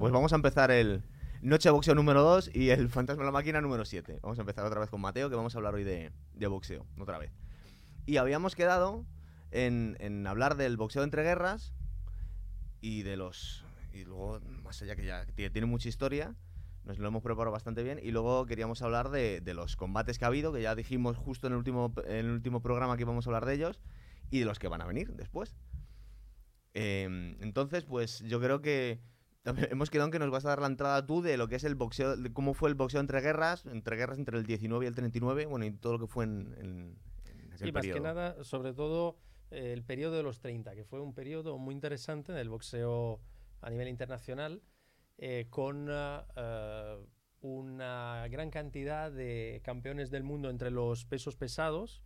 pues vamos a empezar el Noche de Boxeo número 2 y el Fantasma de la Máquina número 7. Vamos a empezar otra vez con Mateo, que vamos a hablar hoy de, de boxeo, otra vez. Y habíamos quedado en, en hablar del boxeo entre guerras y de los... Y luego, más allá que ya tiene, mucha historia, nos lo hemos preparado bastante bien. Y luego queríamos hablar de, de los combates que ha habido, que ya dijimos justo en el, último, en el último programa que íbamos a hablar de ellos, y de los que van a venir después. Eh, entonces, pues yo creo que hemos quedado en que nos vas a dar la entrada tú de lo que es el boxeo, de cómo fue el boxeo entre guerras, entre guerras entre el 19 y el 39, bueno, y todo lo que fue en, en, en Y más que nada, sobre todo eh, el periodo de los 30, que fue un periodo muy interesante del boxeo a nivel internacional, eh, con ah, ah, una gran cantidad de campeones del mundo entre los pesos pesados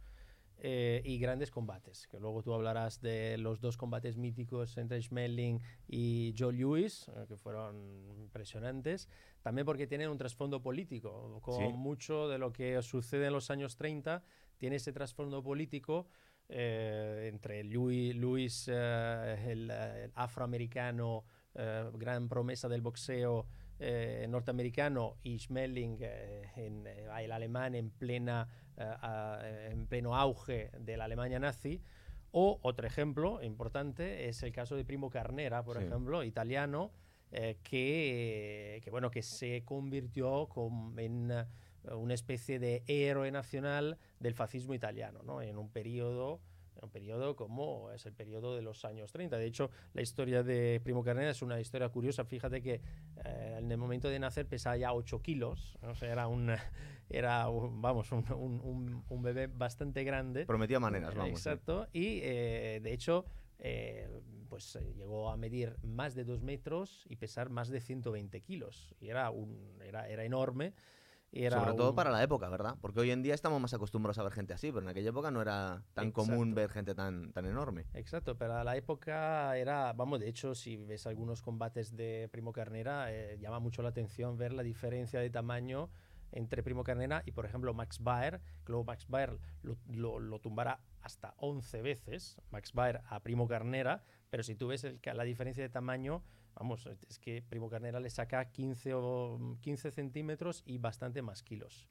eh, y grandes combates. Que luego tú hablarás de los dos combates míticos entre Schmeling y Joe Lewis, eh, que fueron impresionantes. También porque tienen un trasfondo político. Como Sí. mucho de lo que sucede en los años 30, tiene ese trasfondo político eh, entre Louis, Louis eh, el, eh, el afroamericano, eh, gran promesa del boxeo eh, norteamericano, y Schmeling, eh, en, eh, el alemán en, plena, a- en pleno auge de la Alemania nazi. O otro ejemplo importante es el caso de Primo Carnera, por Sí. ejemplo, italiano, que, que, bueno, que se convirtió com- en una especie de héroe nacional del fascismo italiano, ¿no? En un periodo, un periodo como es el periodo de los años 30. De hecho, la historia de Primo Carnera es una historia curiosa. Fíjate que eh, en el momento de nacer pesaba ya 8 kilos, o sea, era un, era vamos, un, un- un- bebé bastante grande. Prometía maneras, vamos. Exacto. Y eh, de hecho, eh, pues eh, llegó a medir más de 2 metros y pesar más de 120 kilos. Y era, un, era, era enorme. Era Sobre todo un- para la época, ¿verdad? Porque hoy en día estamos más acostumbrados a ver gente así, pero en aquella época no era tan común Exacto. ver gente tan, tan enorme. Exacto, pero a la época era, vamos, de hecho, si ves algunos combates de Primo Carnera, eh, llama mucho la atención ver la diferencia de tamaño entre Primo Carnera y, por ejemplo, Max Baer, que luego Max Baer lo, lo, lo tumbará hasta 11 veces, Max Baer a Primo Carnera, pero si tú ves el, la diferencia de tamaño, vamos, es que Primo Carnera le saca 15, o, 15 centímetros y bastante más kilos.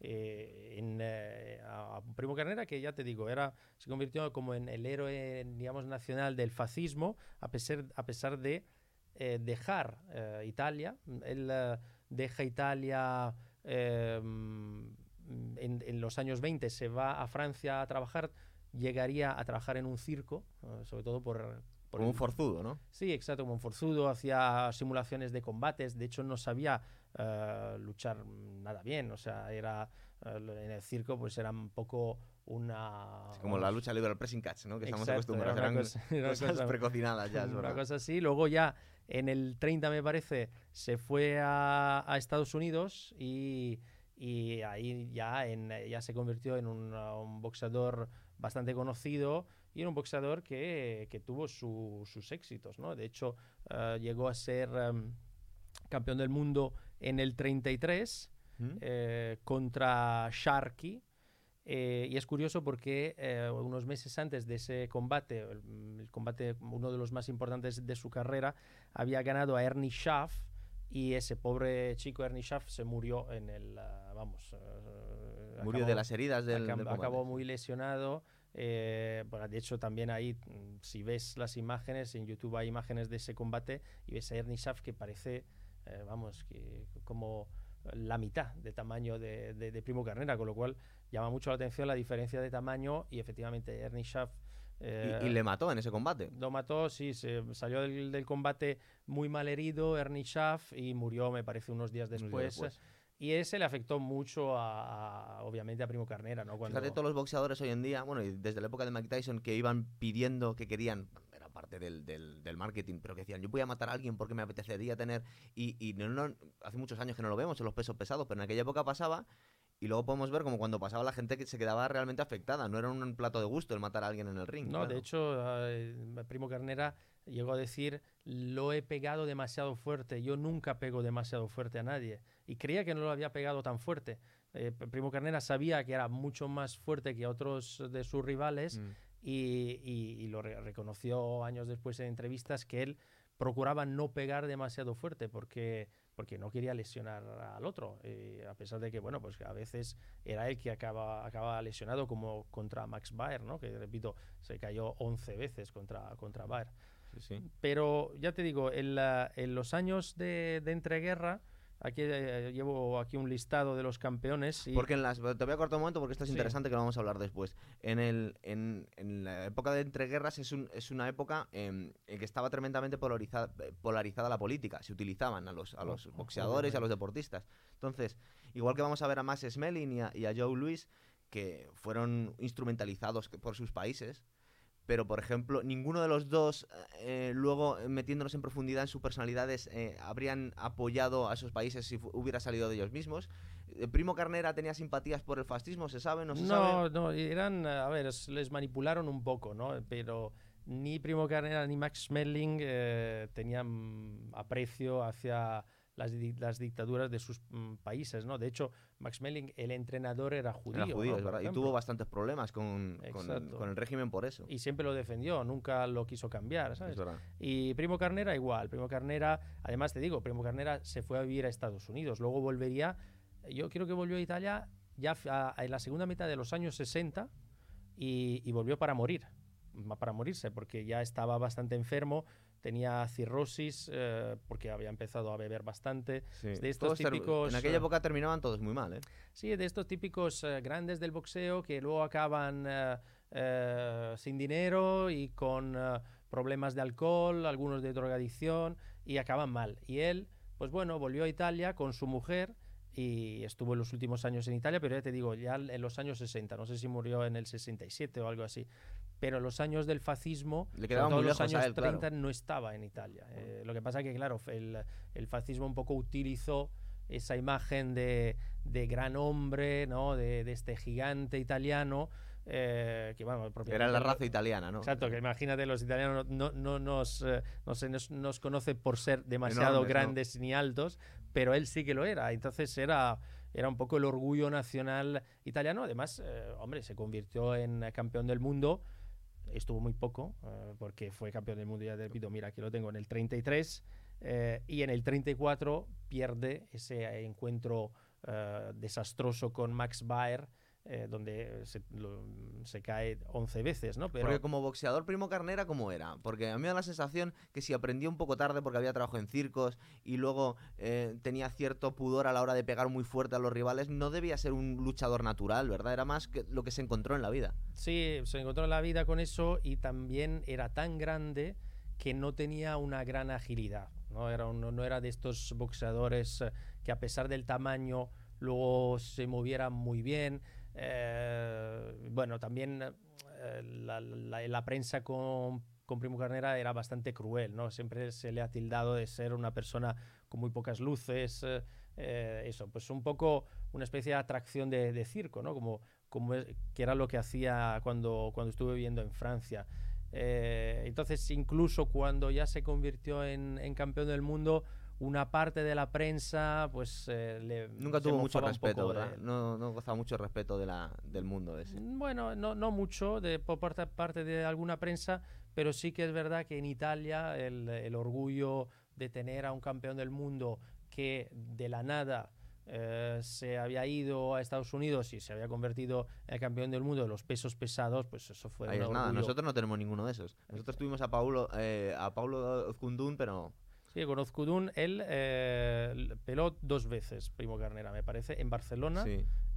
Eh, en, eh, a Primo Carnera, que ya te digo, era, se convirtió como en el héroe, digamos, nacional del fascismo, a pesar, a pesar de eh, dejar eh, Italia. Él eh, deja Italia eh, en, en los años 20, se va a Francia a trabajar, llegaría a trabajar en un circo, sobre todo por... Como un forzudo, ¿no? Sí, exacto, como un forzudo, hacía simulaciones de combates, de hecho no sabía eh, luchar nada bien, o sea, era eh, en el circo pues era un poco una... Es como la lucha libre al pressing catch, ¿no? Que estamos Exacto, era acostumbrados. Eran cosa- cosas cosa- precocinadas ya, es una verdad. cosa así. Luego ya en el 30 me parece se fue a, a Estados Unidos y, y ahí ya, en, ya se convirtió en un, uh, un boxeador bastante conocido y en un boxeador que, que tuvo su- sus éxitos. ¿no? De hecho, uh, llegó a ser um, campeón del mundo en el 33 ¿Mm? eh, contra Sharky. Eh, y es curioso porque eh, unos meses antes de ese combate, el, el combate, uno de los más importantes de su carrera, había ganado a Ernie Schaff y ese pobre chico Ernie Schaff se murió en el, ah, vamos, eh, Murió acabó- de las heridas del, acab- del acabó muy lesionado. Eh, bueno, de hecho, también ahí, si ves las imágenes, en YouTube hay imágenes de ese combate y ves a Ernie Schaff que parece, eh, vamos, que como la mitad de tamaño de, de- de Primo Carnera, con lo cual llama mucho la atención la diferencia de tamaño y efectivamente Ernie Schaff eh, Y, y le mató en ese combate. lo mató, sí, se salió del, del combate muy mal herido, Ernie Schaff, y murió, me parece, unos días unos días después. Y ese le afectó mucho, a, a- obviamente, a Primo Carnera, ¿no? Cuando, Fíjate todos los boxeadores hoy en día, bueno, y desde la época de Mike Tyson, que iban pidiendo que querían, era parte del, del, del marketing, pero que decían, yo voy a matar a alguien porque me apetecería tener, y, y no, no- hace muchos años que no lo vemos en los pesos pesados, pero en aquella época pasaba, y luego podemos ver como cuando pasaba la gente que se quedaba realmente afectada, no era un plato de gusto el matar a alguien en el ring. No, claro. de hecho, eh, Primo Carnera llegó a decir, lo he pegado demasiado fuerte, yo nunca pego demasiado fuerte a nadie. Y creía que no lo había pegado tan fuerte. Eh, Primo Carnera sabía que era mucho más fuerte que otros de sus rivales Mm. y, y- y lo re- reconoció años después en entrevistas que él procuraba no pegar demasiado fuerte porque, porque no quería lesionar al otro, eh, a pesar de que, bueno, pues a veces era él que acaba, acaba lesionado como contra Max Baer, ¿no? Que, repito, se cayó 11 veces contra, contra Baer. Pero ya te digo, en, en los años de, de entreguerra, Aquí eh, llevo aquí un listado de los campeones. Porque en las, te voy a cortar un momento porque esto es interesante que lo vamos a hablar después. En, el, en, en la época de entreguerras es, un, es una época en, que estaba tremendamente polarizada, polarizada la política. Se utilizaban a los, a los boxeadores y a los deportistas. Entonces, igual que vamos a ver a Max Smelling y a, y a Joe Louis, que fueron instrumentalizados por sus países, pero por ejemplo, ninguno de los dos, eh, luego eh, metiéndonos en profundidad en sus personalidades, eh, habrían apoyado a esos países si hubiera salido de ellos mismos. Primo Carnera tenía simpatías por el fascismo, ¿se sabe? No, no, no, eran, a ver, les manipularon un poco, ¿no? Pero ni Primo Carnera ni Max Schmeling tenían aprecio hacia las, dictaduras de sus mm, países, ¿no? De hecho, Max Melling, el entrenador, era judío. Era judío, verdad. Y tuvo bastantes problemas con, con, el régimen por eso. Y siempre lo defendió, nunca lo quiso cambiar, ¿sabes? Y Primo Carnera igual. Primo Carnera, además te digo, Primo Carnera se fue a vivir a Estados Unidos. Luego volvería, yo creo que volvió a Italia ya en la segunda mitad de los años 60 y, y volvió para morir para morirse, porque ya estaba bastante enfermo, tenía cirrosis eh, porque había empezado a beber bastante. De estos típicos, en aquella eh, época terminaban todos muy mal, ¿eh? Sí, de estos típicos eh, grandes del boxeo que luego acaban sin dinero y con problemas de alcohol, algunos de drogadicción y acaban mal. Y él, pues bueno, volvió a Italia con su mujer y estuvo en los últimos años en Italia, pero ya te digo, ya en los años 60, no sé si murió en el 67 o algo así, pero los años del fascismo, Le todos los años 30 no estaba en Italia. Eh, lo que pasa que, claro, el, el, fascismo un poco utilizó esa imagen de, de gran hombre, ¿no? de, de este gigante italiano, eh, que bueno, Era la raza italiana, ¿no? Exacto, que imagínate, los italianos no, no, nos, eh, no nos, nos, conoce por ser demasiado grandes ni altos, pero él sí que lo era. Entonces era, era un poco el orgullo nacional italiano. Además, eh, hombre, se convirtió en campeón del mundo. Estuvo muy poco, porque fue campeón del mundo, ya te repito, mira, aquí lo tengo en el 33. y en el 34 pierde ese encuentro desastroso con Max Baer eh, donde se, cae 11 veces, ¿no? Pero... Porque como boxeador Primo Carnera, ¿cómo era? Porque a mí me da la sensación que si aprendió un poco tarde porque había trabajado en circos y luego eh, tenía cierto pudor a la hora de pegar muy fuerte a los rivales, no debía ser un luchador natural, ¿verdad? Era más que lo que se encontró en la vida. Sí, se encontró en la vida con eso y también era tan grande que no tenía una gran agilidad, ¿no? Era, no era de estos boxeadores que a pesar del tamaño luego se movieran muy bien. Eh, bueno, también eh, la, prensa con, Primo Carnera era bastante cruel, ¿no? Siempre se le ha tildado de ser una persona con muy pocas luces, eh, eso, pues un poco una especie de atracción de, circo, ¿no? Como, como que era lo que hacía cuando, cuando estuve viviendo en Francia. entonces, incluso cuando ya se convirtió en, en campeón del mundo, una parte de la prensa pues eh, le nunca tuvo mucho respeto ¿verdad? no, no gozaba mucho respeto de la, del mundo ese. Mm, bueno no, no mucho de, por parte, parte de alguna prensa pero sí que es verdad que en Italia el, el orgullo de tener a un campeón del mundo que de la nada eh, se había ido a Estados Unidos y se había convertido en el campeón del mundo de los pesos pesados, pues eso fue. Ahí es nada, nosotros no tenemos ninguno de esos. Nosotros tuvimos a Paulo, eh, a Paulo Ozkundun, pero Sí, con Ozkudun él eh, peló dos veces, Primo Carnera, me parece, en Barcelona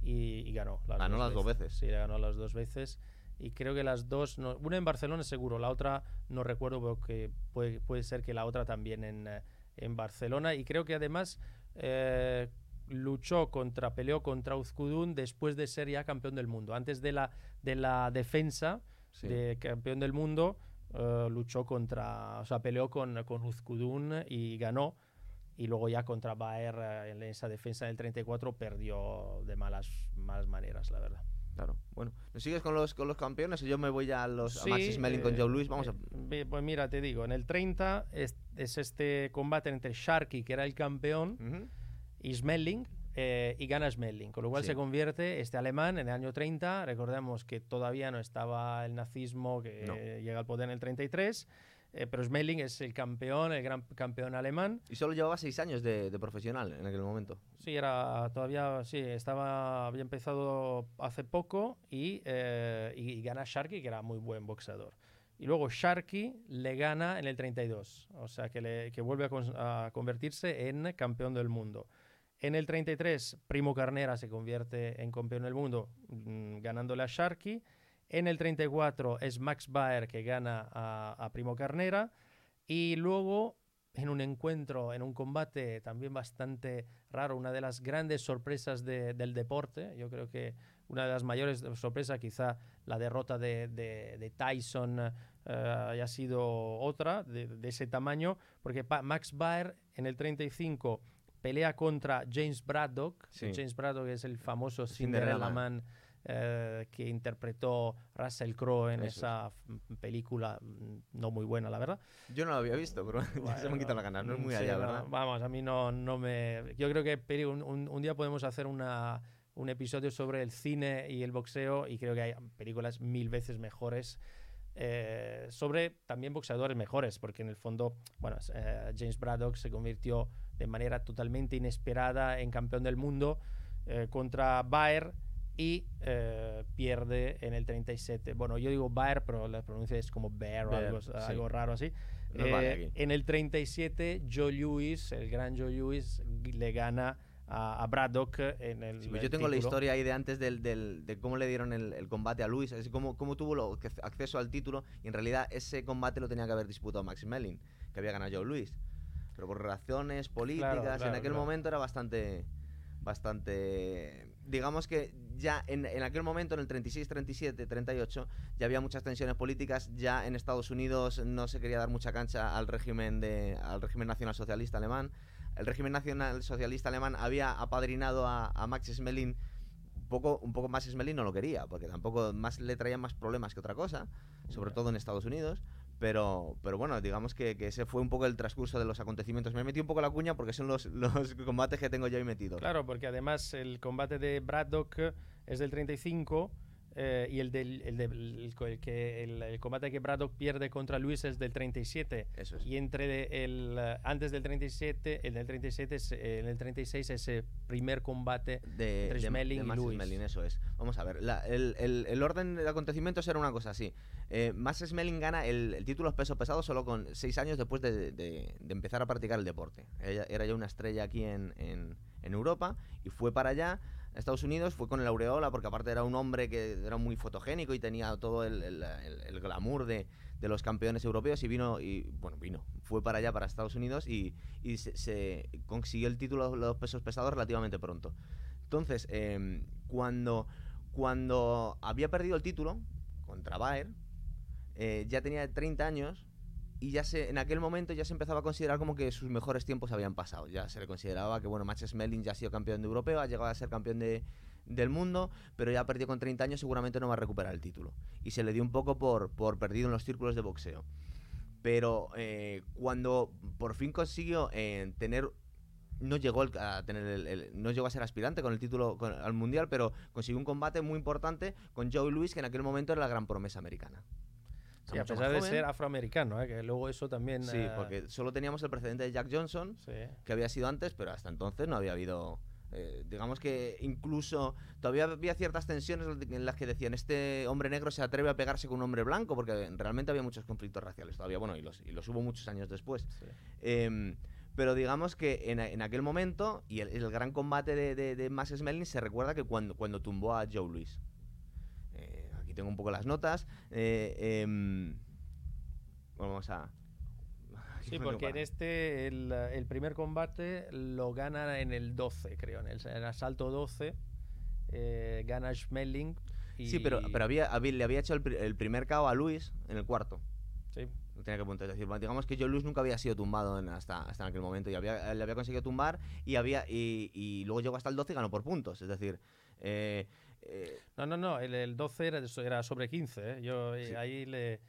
y, ganó. Las ganó las dos veces. Sí, ganó las dos veces. Y creo que las dos, una en Barcelona seguro, la otra no recuerdo, porque puede, puede ser que la otra también en, eh, en Barcelona. Y creo que además eh, luchó contra, peleó contra Uzkudun después de ser ya campeón del mundo. Antes de la, de la defensa de campeón del mundo, eh, luchó contra, o sea, peleó con, con Uzkudun y ganó. Y luego ya contra Baer eh, en esa defensa del 34 perdió de malas, malas maneras, la verdad. Claro. Bueno, ¿nos sigues con los, con los campeones yo me voy ya a los a Max Smelling con eh, Joe Louis? Vamos a... Pues mira, te digo, en el 30 es, es este combate entre Sharky, que era el campeón, y Smelling, eh, y gana Schmeling, con lo cual se convierte este alemán en el año 30, recordemos que todavía no estaba el nazismo que llega al poder en el 33, eh, pero Smelling es el campeón, el gran campeón alemán. Y solo llevaba seis años de, de profesional en aquel momento. Sí, era todavía, sí, estaba, había empezado hace poco y, eh, y, y gana Sharky, que era muy buen boxeador. Y luego Sharky le gana en el 32, o sea que, le, que vuelve a, con- a convertirse en campeón del mundo. En el 33, Primo Carnera se convierte en campeón del mundo mm, ganándole a Sharky. En el 34 es Max Baer que gana a, a Primo Carnera. Y luego, en un encuentro, en un combate también bastante raro, una de las grandes sorpresas de- del deporte, yo creo que una de las mayores sorpresas, quizá la derrota de, de- de Tyson eh, haya sido otra de, ese tamaño, porque Max Baer en el 35 pelea contra James Braddock. Sí. James Braddock es el famoso Cinderella Cinderella Man. Eh, que interpretó Russell Crowe en Eso esa f- película mm, no muy buena, la verdad. Yo no lo había visto, pero se me han quitado las ganas. No es muy Sí, allá, no, ¿verdad? Vamos, a mí no, no me... Yo creo que Peri, un, un- un día podemos hacer una, un episodio sobre el cine y el boxeo y creo que hay películas mil veces mejores eh, sobre también boxeadores mejores, porque en el fondo, bueno, eh, James Braddock se convirtió de manera totalmente inesperada en campeón del mundo eh, contra Baer y eh, pierde en el 37. Bueno, yo digo Baer, pero la pronuncia es como Bear o Bear, algo, sí. algo raro así. Eh, en el 37, Joe Lewis, el gran Joe Lewis, le gana a, a Braddock en el. Sí, pues el yo tengo la título. historia ahí de antes del, del- de cómo le dieron el, el combate a así como cómo tuvo lo- acceso al título y en realidad ese combate lo tenía que haber disputado Max Mellin, que había ganado Joe Luis. Pero por razones políticas, en claro, aquel claro. momento era bastante bastante digamos que ya en, en aquel momento en el 36, 37, 38 ya había muchas tensiones políticas, ya en Estados Unidos no se quería dar mucha cancha al régimen de al régimen nacional socialista alemán. El régimen nacional socialista alemán había apadrinado a, a Max Smelling un poco, un poco más Smelling no lo quería, porque tampoco más le traía más problemas que otra cosa, sobre todo en Estados Unidos. Pero, pero bueno, digamos que, que ese fue un poco el transcurso de los acontecimientos. Me he metido un poco la cuña porque son los, los combates que tengo yo ahí metidos. Claro, porque además el combate de Braddock es del 35 eh, y el, del, el, del- el el que, el, el combate que Braddock pierde contra Luis es del 37. Eso es. Y entre de- el, eh, antes del 37, el del 37, es, eh, en el 36 ese primer combate de, entre de- Schmeling de y Max Lewis. Schmeling, eso es. Vamos a ver, la- el, el- el orden de acontecimientos era una cosa así. Eh, Max Schmeling gana el, el título peso pesado solo con seis años después de, de- de empezar a practicar el deporte. Ella- era ya una estrella aquí en, en- en Europa y fue para allá. Estados Unidos fue con el aureola porque aparte era un hombre que era muy fotogénico y tenía todo el, glamour de, los campeones europeos y vino y bueno vino fue para allá para Estados Unidos y, se, consiguió el título de los pesos pesados relativamente pronto. Entonces, em, cuando, cuando había perdido el título contra Baer, eh, ya tenía 30 años y ya se, en aquel momento ya se empezaba a considerar como que sus mejores tiempos habían pasado. Ya se le consideraba que, bueno, Max Smelling ya ha sido campeón de europeo, ha llegado a ser campeón de, del mundo, pero ya perdió con 30 años, seguramente no va a recuperar el título. Y se le dio un poco por, por perdido en los círculos de boxeo. Pero eh, cuando por fin consiguió eh, tener no llegó a tener el, no llegó a ser aspirante con el título al mundial, pero consiguió un combate muy importante con Joe Louis, que en aquel momento era la gran promesa americana. Sí, a pesar de ser afroamericano, ¿eh? que luego eso también... Sí, eh, porque solo teníamos el precedente de Jack Johnson, sí. que había sido antes, pero hasta entonces no había habido. eh, digamos que incluso todavía había ciertas tensiones en las que decían este hombre negro se atreve a pegarse con un hombre blanco, porque realmente había muchos conflictos raciales todavía, bueno, y los, y los hubo muchos años después. sí. Em, pero digamos que en, en aquel momento, y el, el gran combate de, de, de Max Smelling, se recuerda que cuando, cuando tumbó a Joe Louis. Tengo un poco las notas. eh, em, vamos a. Sí, No porque en este, el, el primer combate lo gana en el 12, creo, en el, en el asalto 12. eh, gana Schmeling. Y, Sí, pero, pero había, había- le había hecho el, pri- el primer KO a Luis en el cuarto. Sí, Lo tenía que apuntar. Es decir, digamos que Joe Luis nunca había sido tumbado en- hasta, hasta en aquel momento. Y había, le había conseguido tumbar y, había, y, y luego llegó hasta el 12 y ganó por puntos. Es decir, eh, eh, No, no, no, el, el 12 era, era sobre 15. ¿eh? Yo eh, Sí. ahí le.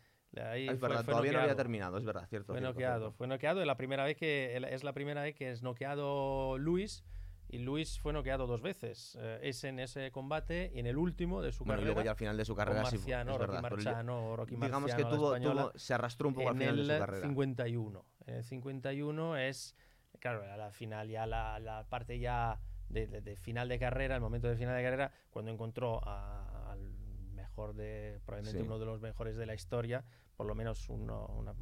ahí es fue- verdad, fue todavía no había noqueado. terminado, es verdad, cierto. Fue cierto, noqueado, cierto. fue noqueado. y La primera vez que, el- es la primera vez que es noqueado Luis y Luis fue noqueado dos veces. Eh, es en ese combate y en el último de su Bueno, y carrera. luego ya al final de su carrera sí, Marciano, es Rocky verdad, Marciano, Rocky digamos que Marciano, tuvo, española, tuvo- se arrastró un poco al en final de el su carrera. 51. En el 51 es, claro, a la final ya la, la parte ya de, de- de final de carrera, el momento de final de carrera, cuando encontró a- al mejor de, probablemente Sí. uno de los mejores de la historia, por lo menos uno- una-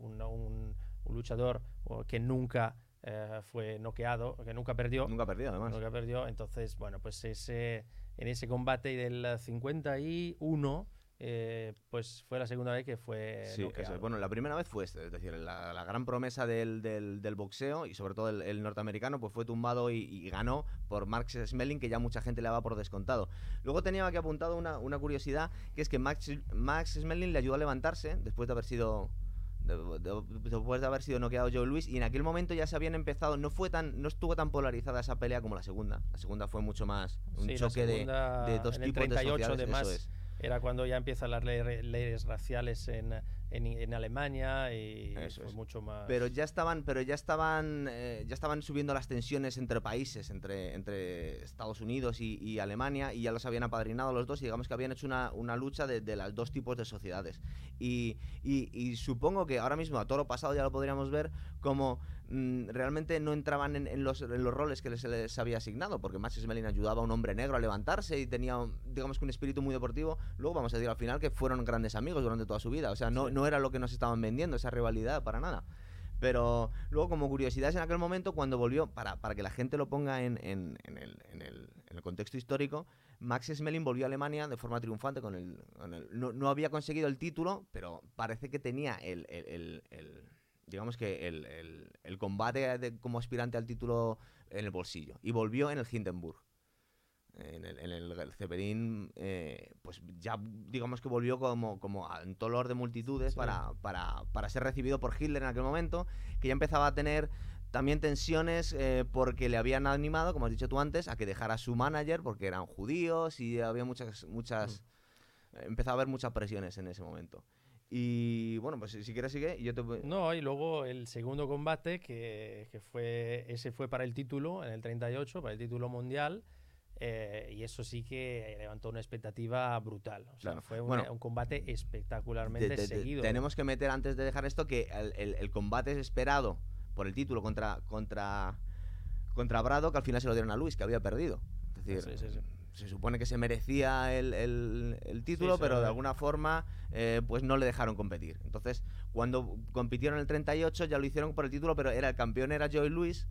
uno- un, un luchador que nunca eh, fue noqueado, que nunca perdió. Nunca ha perdido, además. Nunca perdió. Entonces, bueno, pues ese, en ese combate del 51, eh, pues fue la segunda vez que fue Sí, eso. Bueno, la primera vez fue este, es decir, la, la gran promesa del, del- del boxeo y sobre todo el, el norteamericano, pues fue tumbado y, y ganó por Max Smelling, que ya mucha gente le daba por descontado. Luego tenía aquí apuntado una, una curiosidad, que es que Max, Max Smelling le ayudó a levantarse después de haber sido de- de- después de haber sido noqueado Joe Louis y en aquel momento ya se habían empezado no fue tan no estuvo tan polarizada esa pelea como la segunda la segunda fue mucho más un Sí, choque de, de dos en el tipos 38 de sociedades además, eso es. Era cuando ya empiezan las ley- leyes raciales en, en, en Alemania y Eso fue es. mucho más... pero ya estaban pero ya estaban eh, ya estaban subiendo las tensiones entre países entre entre Estados Unidos y, y Alemania y ya los habían apadrinado los dos y digamos que habían hecho una, una lucha de, de los dos tipos de sociedades y, y- y supongo que ahora mismo a toro pasado ya lo podríamos ver como mm, realmente no entraban en, en los, en los roles que les, se les había asignado porque Max Smelling ayudaba a un hombre negro a levantarse y tenía digamos que un espíritu muy deportivo luego vamos a decir al final que fueron grandes amigos durante toda su vida o sea no, Sí. No era lo que nos estaban vendiendo esa rivalidad para nada pero luego, como curiosidades en aquel momento, cuando volvió, para, para que la gente lo ponga en, en- el, contexto histórico, Max Smelling volvió a Alemania de forma triunfante. con el, no, no había conseguido el título, pero parece que tenía el, digamos que el, combate como aspirante al título en el bolsillo. Y volvió en el Hindenburg. En el, en el, el Zeppelin, eh, pues ya digamos que volvió como, como a- en dolor de multitudes Sí. para, para, para ser recibido por Hitler en aquel momento, que ya empezaba a tener también tensiones eh, porque le habían animado, como has dicho tú antes, a que dejara a su manager porque eran judíos y había muchas, muchas, empezaba a haber muchas presiones en ese momento. Y bueno, pues si quieres sigue, yo te No, y luego el segundo combate, que, que fue ese fue para el título, en el 38, para el título mundial. Eh, y eso sí que levantó una expectativa brutal. O sea, Claro. fue un, Bueno, un combate espectacularmente seguido. tenemos que meter antes de dejar esto que el, el- el combate esperado por el título contra contra contra Brado que al final se lo dieron a Luis que había perdido es decir Sí, sí, sí. se supone que se merecía el, el- título pero de sí. alguna forma eh, pues no le dejaron competir entonces cuando compitieron el 38 ya lo hicieron por el título pero era el campeón era Joey Luis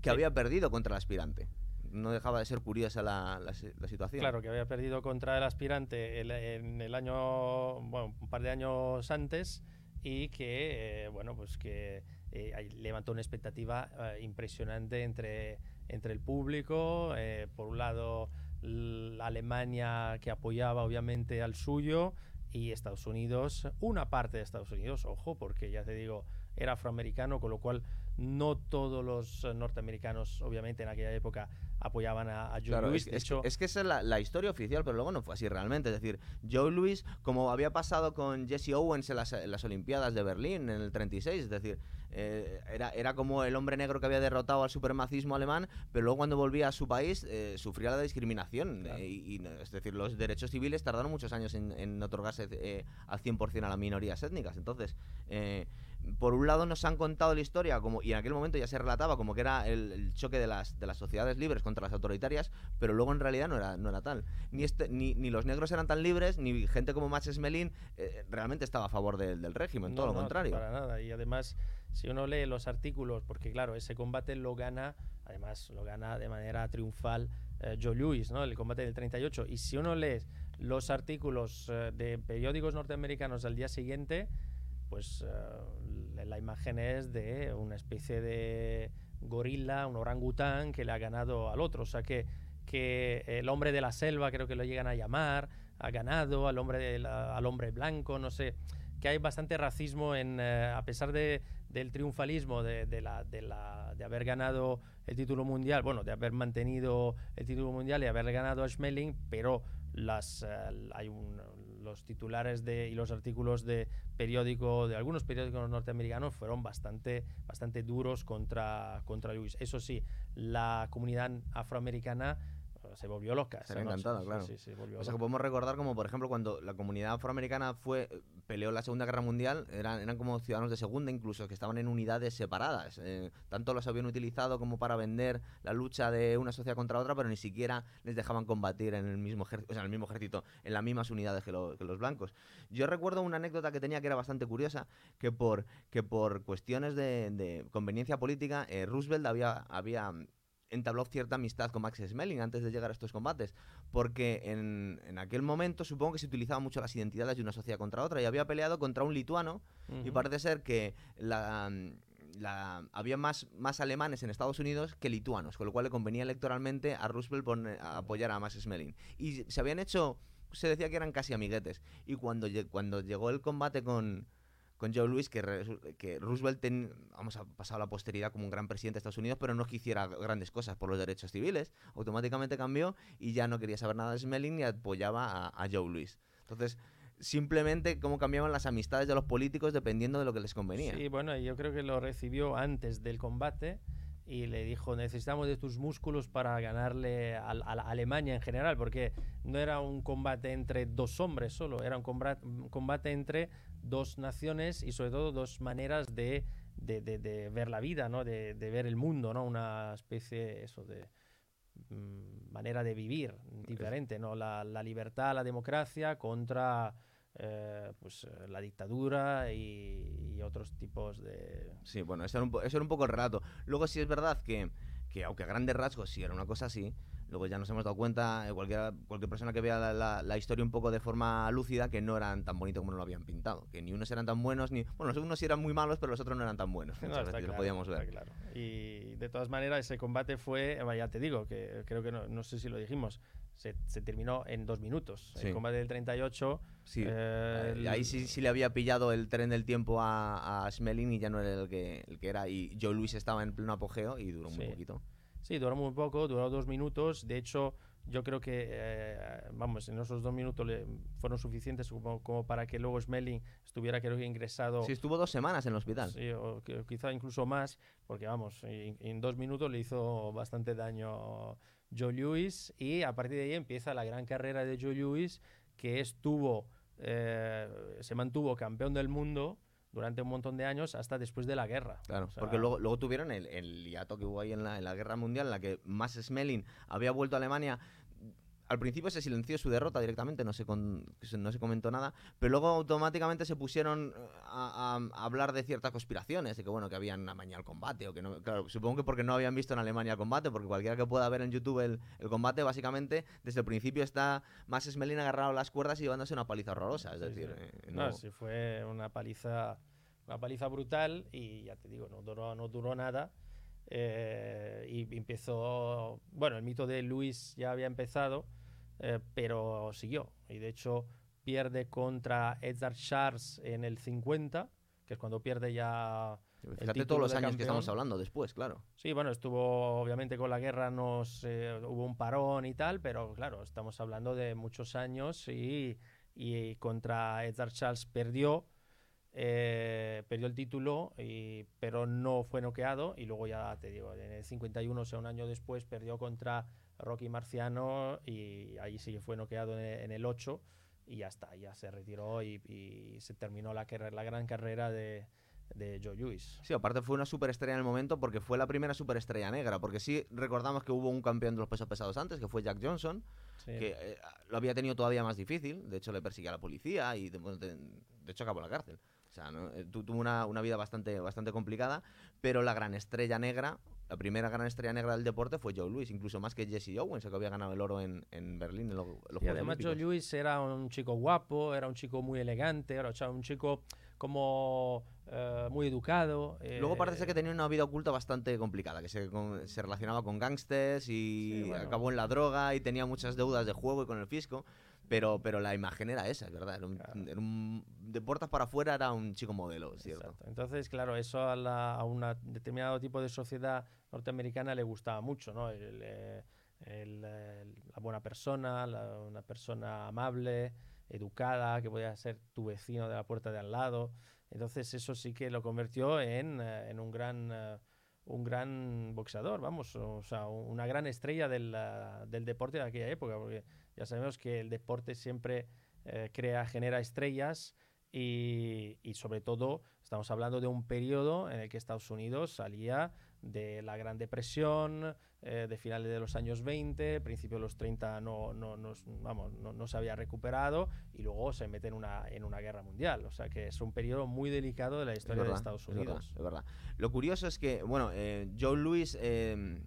que había perdido contra el aspirante no dejaba de ser curiosa la, la si- la situación Claro, que había perdido contra el aspirante en el año, bueno, un par de años antes y que, eh, bueno, pues que eh, levantó una expectativa eh, impresionante entre, entre el público. por un lado, la Alemania que apoyaba obviamente al suyo y Estados Unidos, una parte de Estados Unidos, ojo, porque ya te digo, era afroamericano, con lo cual no todos los eh, norteamericanos, obviamente en aquella época, apoyaban a, a Joe Claro, Louis. es, De es que- hecho, es que esa es la, la historia oficial, pero luego no fue así realmente. Es decir, Joe Louis, como había pasado con Jesse Owens en las, en las Olimpiadas de Berlín en el 36, es decir, eh, era, era como el hombre negro que había derrotado al supremacismo alemán, pero luego cuando volvía a su país eh, sufría la discriminación. Claro. eh, y, y, es decir, los derechos civiles tardaron muchos años en, en otorgarse al 100% a las minorías étnicas. Entonces, por un lado nos han contado la historia, como, y en aquel momento ya se relataba como que era el, el choque de las, de las sociedades libres contra las autoritarias, pero luego en realidad no era, no era tal. Ni, este, ni, ni los negros eran tan libres, ni gente como Max Smelin eh, realmente estaba a favor del, del régimen, todo lo no, contrario. Para nada. Y además, si uno lee los artículos, porque claro, ese combate lo gana, además lo gana de manera triunfal eh, Joe Louis, ¿no? El combate del 38. Y si uno lee los artículos eh, de periódicos norteamericanos al día siguiente, pues eh, la imagen es de una especie de gorila, un orangután que le ha ganado al otro. O sea que, que el hombre de la selva, creo que lo llegan a llamar, ha ganado al hombre, al hombre blanco, no sé que hay bastante racismo en eh, a pesar de, del triunfalismo de, de, la, de haber ganado el título mundial, bueno, de haber mantenido el título mundial y haber ganado a Schmeling, pero las, eh, hay un, los titulares de, y los artículos de periódico, de algunos periódicos norteamericanos fueron bastante, bastante duros contra, contra Lewis. Eso sí, la comunidad afroamericana se volvió loca. Se encantada, claro. o sea, que podemos recordar como, por ejemplo, cuando la comunidad afroamericana fue peleó la Segunda Guerra Mundial, eran, eran como ciudadanos de segunda incluso, que estaban en unidades separadas. Eh, tanto los habían utilizado como para vender la lucha de una sociedad contra otra, pero ni siquiera les dejaban combatir en el mismo, ejército, o sea, en el mismo ejército, en las mismas unidades que, los blancos. Yo recuerdo una anécdota que tenía que era bastante curiosa, que por, que por cuestiones de, conveniencia política, eh, Roosevelt había, había entabló cierta amistad con Max Smelling antes de llegar a estos combates, porque en, en, aquel momento supongo que se utilizaban mucho las identidades de una sociedad contra otra y había peleado contra un lituano y parece ser que la, la, había más, más alemanes en Estados Unidos que lituanos, con lo cual le convenía electoralmente a Roosevelt apoyar a Max Smelling. Y se habían hecho, se decía que eran casi amiguetes. Y cuando, cuando llegó el combate con con Joe Louis, que, que Roosevelt vamos, ha pasado a la posteridad como un gran presidente de Estados Unidos, pero no quisiera grandes cosas por los derechos civiles. Automáticamente cambió y ya no quería saber nada de Smelling ni apoyaba a, Joe Louis. Entonces, simplemente cómo cambiaban las amistades de los políticos dependiendo de lo que les convenía. Sí, bueno, yo creo que lo recibió antes del combate y le dijo necesitamos de tus músculos para ganarle a, a, Alemania en general porque no era un combate entre dos hombres solo era un combate entre dos naciones y sobre todo dos maneras de, de, ver la vida, ¿no? de, ver el mundo, ¿no? una especie eso de mm, manera de vivir diferente, ¿no? la, la libertad, la democracia contra eh, pues, eh, la dictadura y, otros tipos de... Sí, bueno, eso era, un, eso era un poco el relato. Luego sí es verdad que, que aunque a grandes rasgos sí era una cosa así, Luego ya nos hemos dado cuenta, eh, cualquier, cualquier persona que vea la, historia un poco de forma lúcida, que no eran tan bonitos como nos lo habían pintado. Que ni unos eran tan buenos, ni. Bueno, los unos sí eran muy malos, pero los otros no eran tan buenos. lo podíamos ver. Claro. Y de todas maneras, ese combate fue, eh, ya te digo, que creo que no, no sé si lo dijimos, se, terminó en dos minutos. El combate del 38. Sí. Eh, ahí sí, sí, le había pillado el tren del tiempo a, a Smelling y ya no era el que, el que era. Y Joe Luis estaba en pleno apogeo y duró muy poquito. Sí, duró muy poco, duró dos minutos. De hecho, yo creo que, eh, vamos, en esos dos minutos le fueron suficientes como, para que luego Smelling estuviera, creo que, ingresado. Sí, estuvo dos semanas en el hospital. Sí, o quizá incluso más, porque, vamos, en, dos minutos le hizo bastante daño Joe Lewis y a partir de ahí empieza la gran carrera de Joe Lewis, que estuvo, eh, se mantuvo campeón del mundo durante un montón de años hasta después de la guerra. Claro, porque luego, luego tuvieron el, el hiato que hubo ahí en la, en la guerra mundial, en la que Max Smelling había vuelto a Alemania al principio se silenció su derrota directamente, no se, no se comentó nada, pero luego automáticamente se pusieron eh, a, hablar de ciertas conspiraciones, de que bueno, que habían amañado el combate, o que no, claro, supongo que porque no habían visto en Alemania el combate, porque cualquiera que pueda ver en YouTube el, combate, básicamente, desde el principio está más Smelin agarrado a las cuerdas y llevándose una paliza horrorosa, es decir... Eh, no, sí, fue una paliza, una paliza brutal y ya te digo, no duró, no duró nada. Eh, y empezó, bueno, el mito de Luis ya había empezado, eh, pero siguió. Y de hecho pierde contra Edgar Charles en el 50, que es cuando pierde ya... Fíjate todos los años que estamos hablando después, claro. Sí, bueno, estuvo obviamente con la guerra, nos, hubo un parón y tal, pero claro, estamos hablando de muchos años y, y contra Edgar Charles perdió, eh, perdió el título, y, pero no fue noqueado y luego ya te digo, en el 51, o sea, un año después, perdió contra Rocky Marciano y ahí sí fue noqueado en, el 8 y ya está, ya se retiró y, se terminó la, la gran carrera de, de Joe Lewis. Sí, aparte fue una superestrella en el momento porque fue la primera superestrella negra, porque sí recordamos que hubo un campeón de los pesos pesados antes, que fue Jack Johnson, que eh, lo había tenido todavía más difícil, de hecho le persiguió a la policía y de, de hecho acabó en la cárcel. O sea, eh, tuvo una, una, vida bastante, bastante complicada, pero la gran estrella negra la primera gran estrella negra del deporte fue Joe Louis, incluso más que Jesse Owens, que había ganado el oro en, en Berlín. En, y además Joe Louis era un chico guapo, era un chico muy elegante, era un chico como eh, muy educado. Luego parece eh, que tenía una vida oculta bastante complicada, que se, se relacionaba con gángsters y acabó en la droga y tenía muchas deudas de juego y con el fisco. Pero, pero la imagen era esa, es verdad. Era un, de puertas para afuera era un chico modelo, ¿cierto? Entonces, claro, eso a, la, a un determinado tipo de sociedad norteamericana le gustaba mucho, ¿no? El, eh, la buena persona, una persona amable, educada, que podía ser tu vecino de la puerta de al lado. Entonces eso sí que lo convirtió en, eh, en un gran... eh, un gran boxeador, vamos, o sea, una gran estrella del, ah, del deporte de aquella época, porque ya sabemos que el deporte siempre eh, crea, genera estrellas y, y sobre todo estamos hablando de un periodo en el que Estados Unidos salía de la Gran Depresión, eh, de finales de los años 20, principios de los 30 no, no, no, vamos, no, no se había recuperado y luego se mete en una, en una guerra mundial. O sea que es un periodo muy delicado de la historia verdad, de Estados es verdad, Unidos. es verdad. Lo curioso es que, bueno, eh, Joe Louis eh,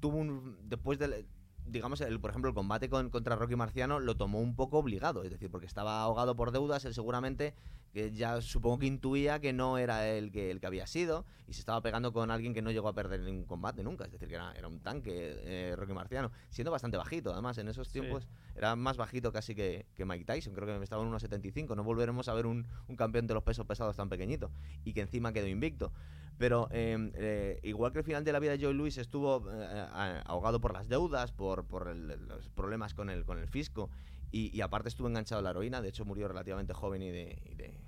tuvo un. Después del. Digamos, el, por ejemplo, el combate con- contra Rocky Marciano lo tomó un poco obligado, es decir, porque estaba ahogado por deudas, él seguramente que ya supongo que intuía que no era él que, el que había sido y se estaba pegando con alguien que no llegó a perder ningún combate nunca, es decir, que era, era un tanque eh, Rocky Marciano, siendo bastante bajito, además, en esos Sí. tiempos era más bajito casi que, que Mike Tyson, creo que estaba en 1,75, no volveremos a ver un, un campeón de los pesos pesados tan pequeñito y que encima quedó invicto. Pero eh, eh, igual que el final de la vida de Joe Louis estuvo eh, a- ahogado por las deudas, por, por el- los problemas con el, con el fisco y, y aparte estuvo enganchado a la heroína, de hecho murió relativamente joven y de, y de,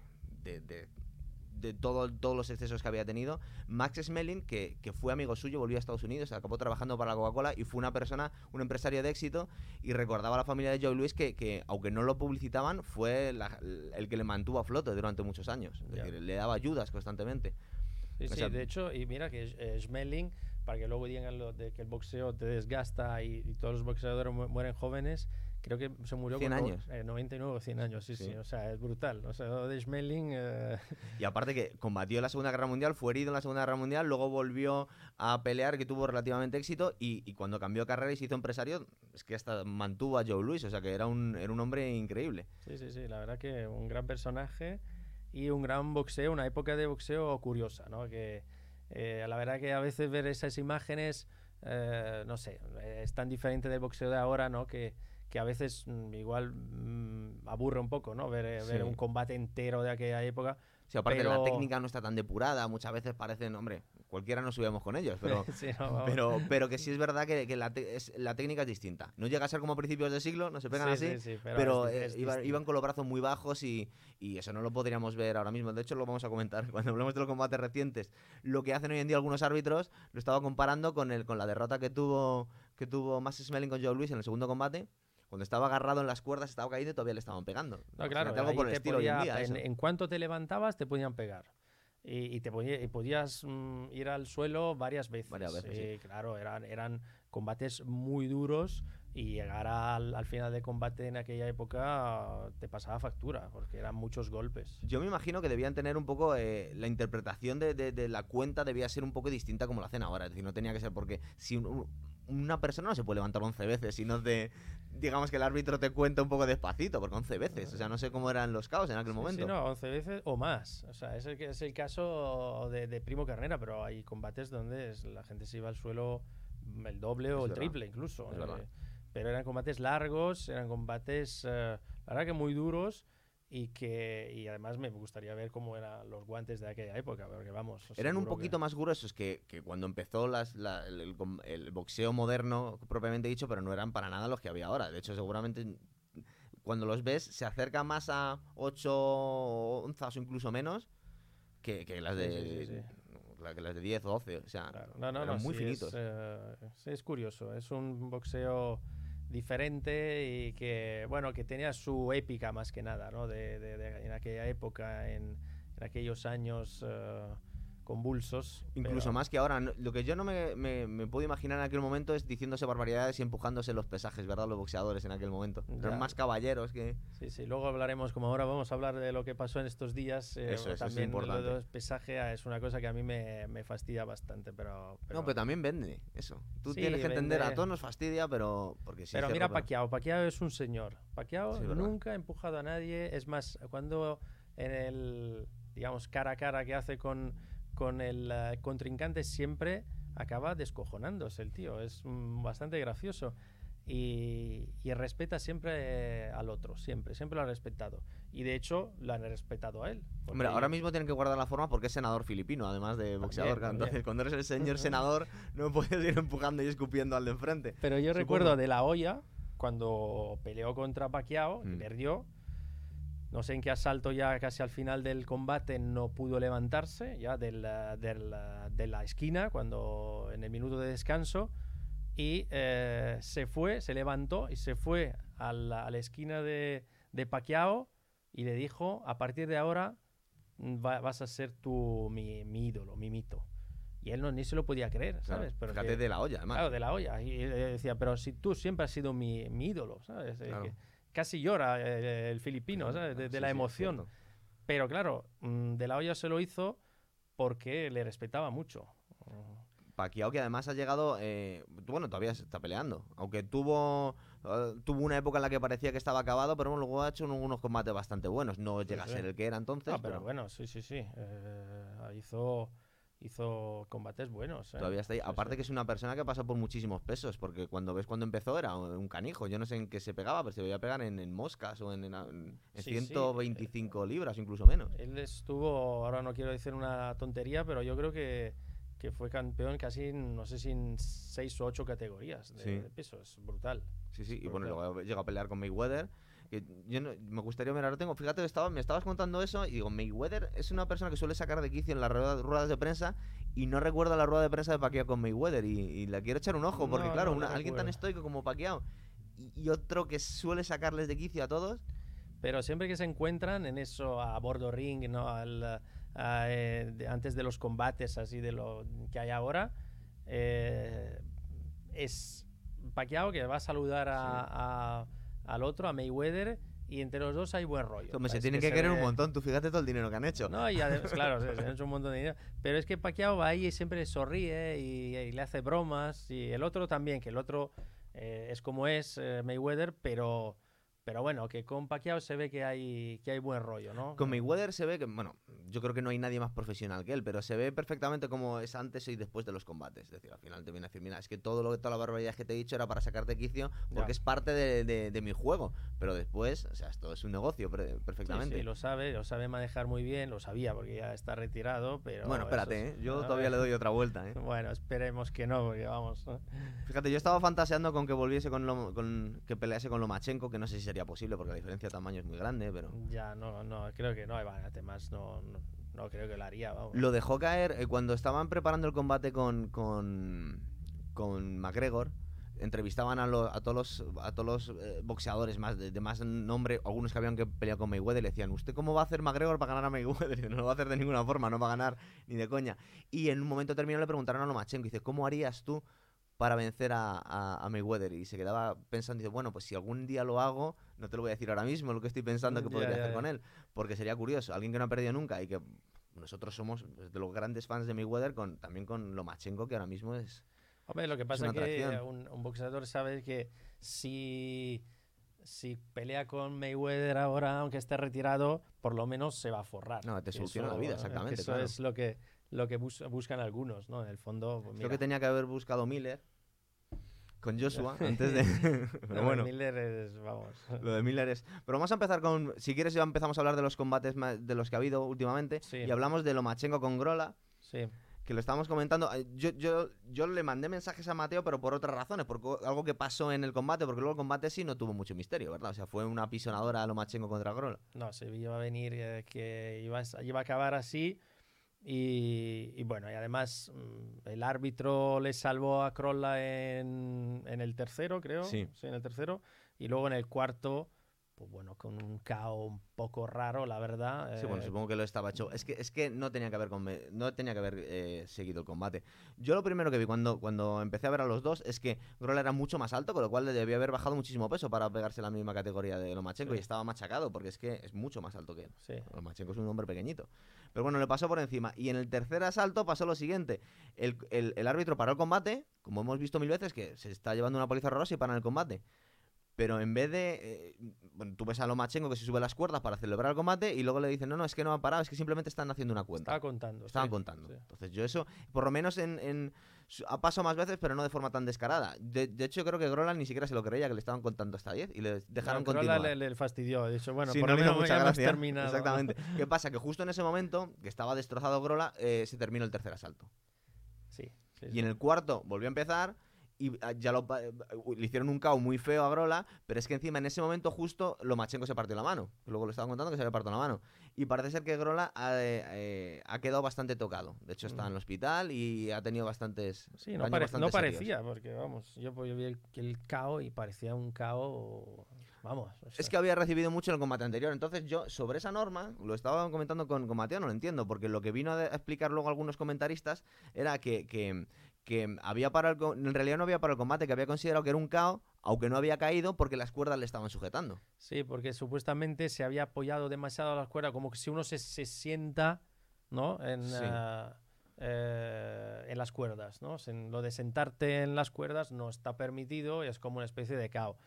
de- de- de todo, todos los excesos que había tenido. Max Smelling, que, que fue amigo suyo, volvió a Estados Unidos, acabó trabajando para la Coca-Cola y fue una persona, un empresario de éxito y recordaba a la familia de Joe Louis que, que, aunque no lo publicitaban, fue la- el que le mantuvo a flote durante muchos años. Es Ya. decir, le daba ayudas constantemente. Sí, O sí, sea- de hecho, y mira que eh, Schmeling, para que luego digan lo de que el boxeo te desgasta y, y todos los boxeadores mu- mueren jóvenes, creo que se murió 100 con años. eh, 99 o 100 años, sí, sí, Sí. o sea, es brutal. O sea, de Schmeling, eh, Y aparte que combatió en la Segunda Guerra Mundial, fue herido en la Segunda Guerra Mundial, luego volvió a pelear, que tuvo relativamente éxito, y, y cuando cambió carrera y se hizo empresario, es que hasta mantuvo a Joe Louis, o sea que era un, era un hombre increíble. sí, sí, sí, la verdad que un gran personaje y un gran boxeo, una época de boxeo curiosa, ¿no? Que eh, la verdad que a veces ver esas imágenes, eh, no sé, es tan diferente del boxeo de ahora, ¿no? Que, que a veces mm, igual mm, aburre un poco, ¿no? Ver, eh, ver Sí. un combate entero de aquella época. Si aparte la Pero- técnica no está tan depurada, muchas veces parecen, hombre, cualquiera nos subíamos con ellos, pero, Sí, no, vamos. pero, pero que sí es verdad que, que la, te- es- la técnica es distinta. No llega a ser como a principios de siglo, no se pegan Sí, así, sí, sí, pero, es eh, es iban con los brazos muy bajos y, y eso no lo podríamos ver ahora mismo. De hecho, lo vamos a comentar cuando hablemos de los combates recientes. Lo que hacen hoy en día algunos árbitros lo estaba comparando con, el, con la derrota que tuvo, que tuvo Max Smelling con Joe Louis en el segundo combate. Cuando estaba agarrado en las cuerdas, estaba caído y todavía le estaban pegando. No, claro, algo por el hoy en día. en cuanto te levantabas te podían pegar. Y, y te y podías mm, ir al suelo varias veces. Varias veces, Eh, Claro, eran, eran combates muy duros y llegar al, al final del combate en aquella época te pasaba factura, porque eran muchos golpes. Yo me imagino que debían tener un poco eh, la interpretación de, de- de la cuenta debía ser un poco distinta como la hacen ahora. Es decir, no tenía que ser porque si un- una persona no se puede levantar 11 veces, sino de, digamos que el árbitro te cuenta un poco despacito, porque 11 veces. O sea, no sé cómo eran los caos en aquel Sí, momento. Sí, no, 11 veces o más. O sea, es el, es el caso de, de Primo Carnera, pero hay combates donde es- la gente se iba al suelo mm, el doble o el verdad, triple incluso. pero eran combates largos, eran combates, eh, la verdad que muy duros y que y además me gustaría ver cómo eran los guantes de aquella época, porque vamos. Eran un que- poquito más gruesos que, que cuando empezó las- la- el, el com- el boxeo moderno, propiamente dicho, pero no eran para nada los que había ahora. De hecho, seguramente cuando los ves se acerca más a 8 onzas o incluso menos que, que las de sí, sí, sí. la- que las de 10 o 12. O sea, Claro. No, no, eran no, muy finitos. Es, eh, es curioso. Es un boxeo diferente y que, bueno, que tenía su épica más que nada, ¿no? De, de- de- en aquella época, en, en aquellos años eh, convulsos. Incluso pero- más que ahora. Lo que yo no me, me- me puedo imaginar en aquel momento es diciéndose barbaridades y empujándose los pesajes, ¿verdad? Los boxeadores en aquel momento. Ya. Eran más caballeros que... Sí, sí, luego hablaremos, como ahora vamos a hablar de lo que pasó en estos días. eh, Eso es, eso es también lo importante. del pesaje ah, es una cosa que a mí me, me fastidia bastante, pero... No, pero también vende eso. Tú Sí, tienes que entender, a todos nos fastidia, pero... Porque sí, Pero mira Pacquiao, Pacquiao es un señor. Sí, ¿verdad? nunca ha empujado a nadie. Es más, cuando en el, digamos, cara a cara que hace con, con el eh, contrincante siempre acaba descojonándose el tío. Es mm, bastante gracioso. Y, y respeta siempre al otro, siempre, siempre lo ha respetado. Y de hecho, lo han respetado a él. Hombre, ahora mismo tienen que guardar la forma porque es senador filipino, además de boxeador. también. Entonces, cuando eres el señor senador, no puedes ir empujando y escupiendo al de enfrente. Pero yo Supongo. recuerdo de la olla, cuando peleó contra Pacquiao, Mm. perdió, No sé en qué asalto ya casi al final del combate no pudo levantarse ya del, eh, del, eh, de la esquina cuando en el minuto de descanso y eh, se fue, se levantó y se fue a la, a la esquina de, de Pacquiao y le dijo, a partir de ahora mm, va- vas a ser tú mi, mi ídolo, mi mito. Y él no, ni se lo podía creer, Claro, ¿sabes? Pero fíjate que- de la olla, además. Claro, de la olla. Y él decía, pero si tú siempre has sido mi, mi ídolo, ¿sabes? Eh, Claro. que casi llora eh, el filipino, ¿sabes? De, de Sí, la emoción. pero claro, mm, de la olla se lo hizo porque le respetaba mucho. Pacquiao que además ha llegado, eh, bueno, todavía se está peleando, aunque tuvo eh, tuvo una época en la que parecía que estaba acabado, pero bueno, luego ha hecho unos, combates bastante buenos. No llega a ser el que era entonces, Ah, pero pero bueno, sí, sí, sí. eh, hizo, hizo combates buenos. ¿eh? todavía está ahí. Sí, Aparte sí. que es una persona que pasa por muchísimos pesos, porque cuando ves cuando empezó era un canijo. Yo no sé en qué se pegaba, pero se veía pegar en, en moscas o en, en- en Sí, sí, 125 libras, incluso menos. Él estuvo, ahora no quiero decir una tontería, pero yo creo que, que fue campeón casi, no sé si en seis o ocho categorías de, de peso. Es brutal. Sí, sí, y bueno, luego llegó a pelear con Mayweather. Que yo no- me gustaría mirar, lo tengo. Fíjate, estaba, me estabas contando eso y digo, Mayweather es una persona que suele sacar de quicio en las ruedas, ruedas de prensa y no recuerdo la rueda de prensa de Pacquiao con Mayweather y, y la quiero echar un ojo porque No, claro, no una- lo alguien tan estoico como Pacquiao y, y otro que suele sacarles de quicio a todos. Pero siempre que se encuentran en eso a bordo ring, ¿no? Al, a, eh, de- antes de los combates así de lo que hay ahora, eh, es Pacquiao que va a saludar a- a- al otro, a Mayweather, y entre los dos hay buen rollo. Hombre, se tienen que, querer un montón. Tú fíjate todo el dinero que han hecho. No, y además, claro, se, se han hecho un montón de dinero. Pero es que Pacquiao va ahí y siempre sonríe y, y le hace bromas. Y el otro también, que el otro eh, es como es eh, Mayweather, pero, pero bueno, que con Pacquiao se ve que hay, que hay buen rollo, ¿no? Con Mayweather se ve que, bueno, yo creo que no hay nadie más profesional que él, pero se ve perfectamente como es antes y después de los combates. Es decir, al final te viene a decir, mira, es que todo lo que toda la barbaridad que te he dicho era para sacarte quicio porque Ya. es parte de, de- de mi juego. Pero después, o sea, esto es un negocio Sí, perfectamente. sí, lo sabe, lo sabe manejar muy bien, lo sabía porque ya está retirado, pero... bueno, espérate, es- ¿eh? yo todavía le doy otra vuelta. ¿eh? Bueno, esperemos que no, porque vamos... ¿no? Fíjate, yo estaba fantaseando con que volviese con, Lo- con que pelease con Lomachenko, que no sé si sería posible porque la diferencia de tamaño es muy grande, pero... Ya, no, no, creo que no, Iván, más no, no, no creo que lo haría, vamos. Lo dejó caer eh, cuando estaban preparando el combate con, con, con McGregor. Entrevistaban a, lo- a todos los, a todos los eh, boxeadores más de, más nombre, algunos que habían que con Mayweather, le decían, ¿usted cómo va a hacer McGregor para ganar a Mayweather? Y no lo va a hacer de ninguna forma, no va a ganar ni de coña. Y en un momento determinado le preguntaron a Lomachenko, dice, ¿cómo harías tú para vencer a, a- a Mayweather? Y se quedaba pensando, dice, bueno, pues si algún día lo hago, no te lo voy a decir ahora mismo lo que estoy pensando que podría ya, hacer ya. con él, porque sería curioso, alguien que no ha perdido nunca y que nosotros somos pues, de los grandes fans de Mayweather, con, también con Lomachenko, que ahora mismo es... Hombre, lo que pasa es que un, un boxeador sabe que si, si pelea con Mayweather ahora, aunque esté retirado, por lo menos se va a forrar. No, te Que soluciona la vida, que exactamente, Eso claro. es lo que, lo que bus- buscan algunos, ¿no? En el fondo, pues, Creo que mira, tenía que haber buscado Miller con Joshua antes de... Pero lo de bueno, Miller es, vamos. lo de Miller es... Pero vamos a empezar con... Si quieres ya empezamos a hablar de los combates de los que ha habido últimamente. Sí. Y hablamos de Lomachenko con Grola. Sí. que lo estábamos comentando. Yo, yo, yo le mandé mensajes a Mateo, pero por otras razones, por algo que pasó en el combate, porque luego el combate sí no tuvo mucho misterio, ¿verdad? O sea, fue una pisonadora a Lomachenko contra Grola. No, se iba a venir eh, que iba a, iba a acabar así. Y, y bueno, y además mm, el árbitro le salvó a Krolla en, en el tercero, creo. Sí. en el tercero. Y luego en el cuarto, pues bueno, con un KO un poco raro, la verdad. Sí, bueno, eh, supongo que lo estaba hecho. Es que, es que no tenía que haber, no tenía que haber eh, seguido el combate. Yo lo primero que vi cuando, cuando empecé a ver a los dos es que Grola era mucho más alto, con lo cual le debía haber bajado muchísimo peso para pegarse en la misma categoría de Lomachenko Sí. y estaba machacado, porque es que es mucho más alto que él. sí. Lomachenko es un hombre pequeñito. Pero bueno, le pasó por encima. Y en el tercer asalto pasó lo siguiente. El, el- el árbitro paró el combate, como hemos visto mil veces, que se está llevando una paliza horrorosa y para el combate. Pero en vez de... eh, bueno, tú ves a Lomachenko que se sube las cuerdas para celebrar el combate y luego le dicen, no, no, es que no han parado, es que simplemente están haciendo una cuenta. Estaba contando. Estaban sí, contando. sí. Entonces yo eso, por lo menos en, ha pasado más veces, pero no de forma tan descarada. De, de hecho, creo que Groland ni siquiera se lo creía que le estaban contando hasta 10 y le dejaron No, continuar. le, le fastidió. Ha dicho, bueno, Sí, por no lo menos ya hemos terminado. Exactamente. ¿Qué pasa? Que justo en ese momento, que estaba destrozado Grola, eh, se terminó el tercer asalto. Sí, sí, Y en el cuarto volvió a empezar y ah, ya lo, pa- le hicieron un KO muy feo a Grola, pero es que encima en ese momento justo Lomachenko se partió la mano. Luego lo estaban contando que se había partido la mano. Y parece ser que Grola ha, eh, eh, ha quedado bastante tocado. De hecho, está en el hospital y ha tenido bastantes. Sí, no, pare- no parecía, porque vamos, yo, pues, yo vi el, el KO y parecía un KO, vamos. o Es que había recibido mucho en el combate anterior. Entonces, yo, sobre esa norma, lo estaba comentando con, con Mateo, no lo entiendo, porque lo que vino a, de- a explicar luego algunos comentaristas era que, que, que había para el, en realidad no había para el combate, que había considerado que era un KO, aunque no había caído porque las cuerdas le estaban sujetando. Sí, porque supuestamente se había apoyado demasiado a las cuerdas, como que si uno se, se sienta, ¿no? En, Sí. ah, eh, en las cuerdas, ¿no? Lo de sentarte en las cuerdas no está permitido y es como una especie de KO.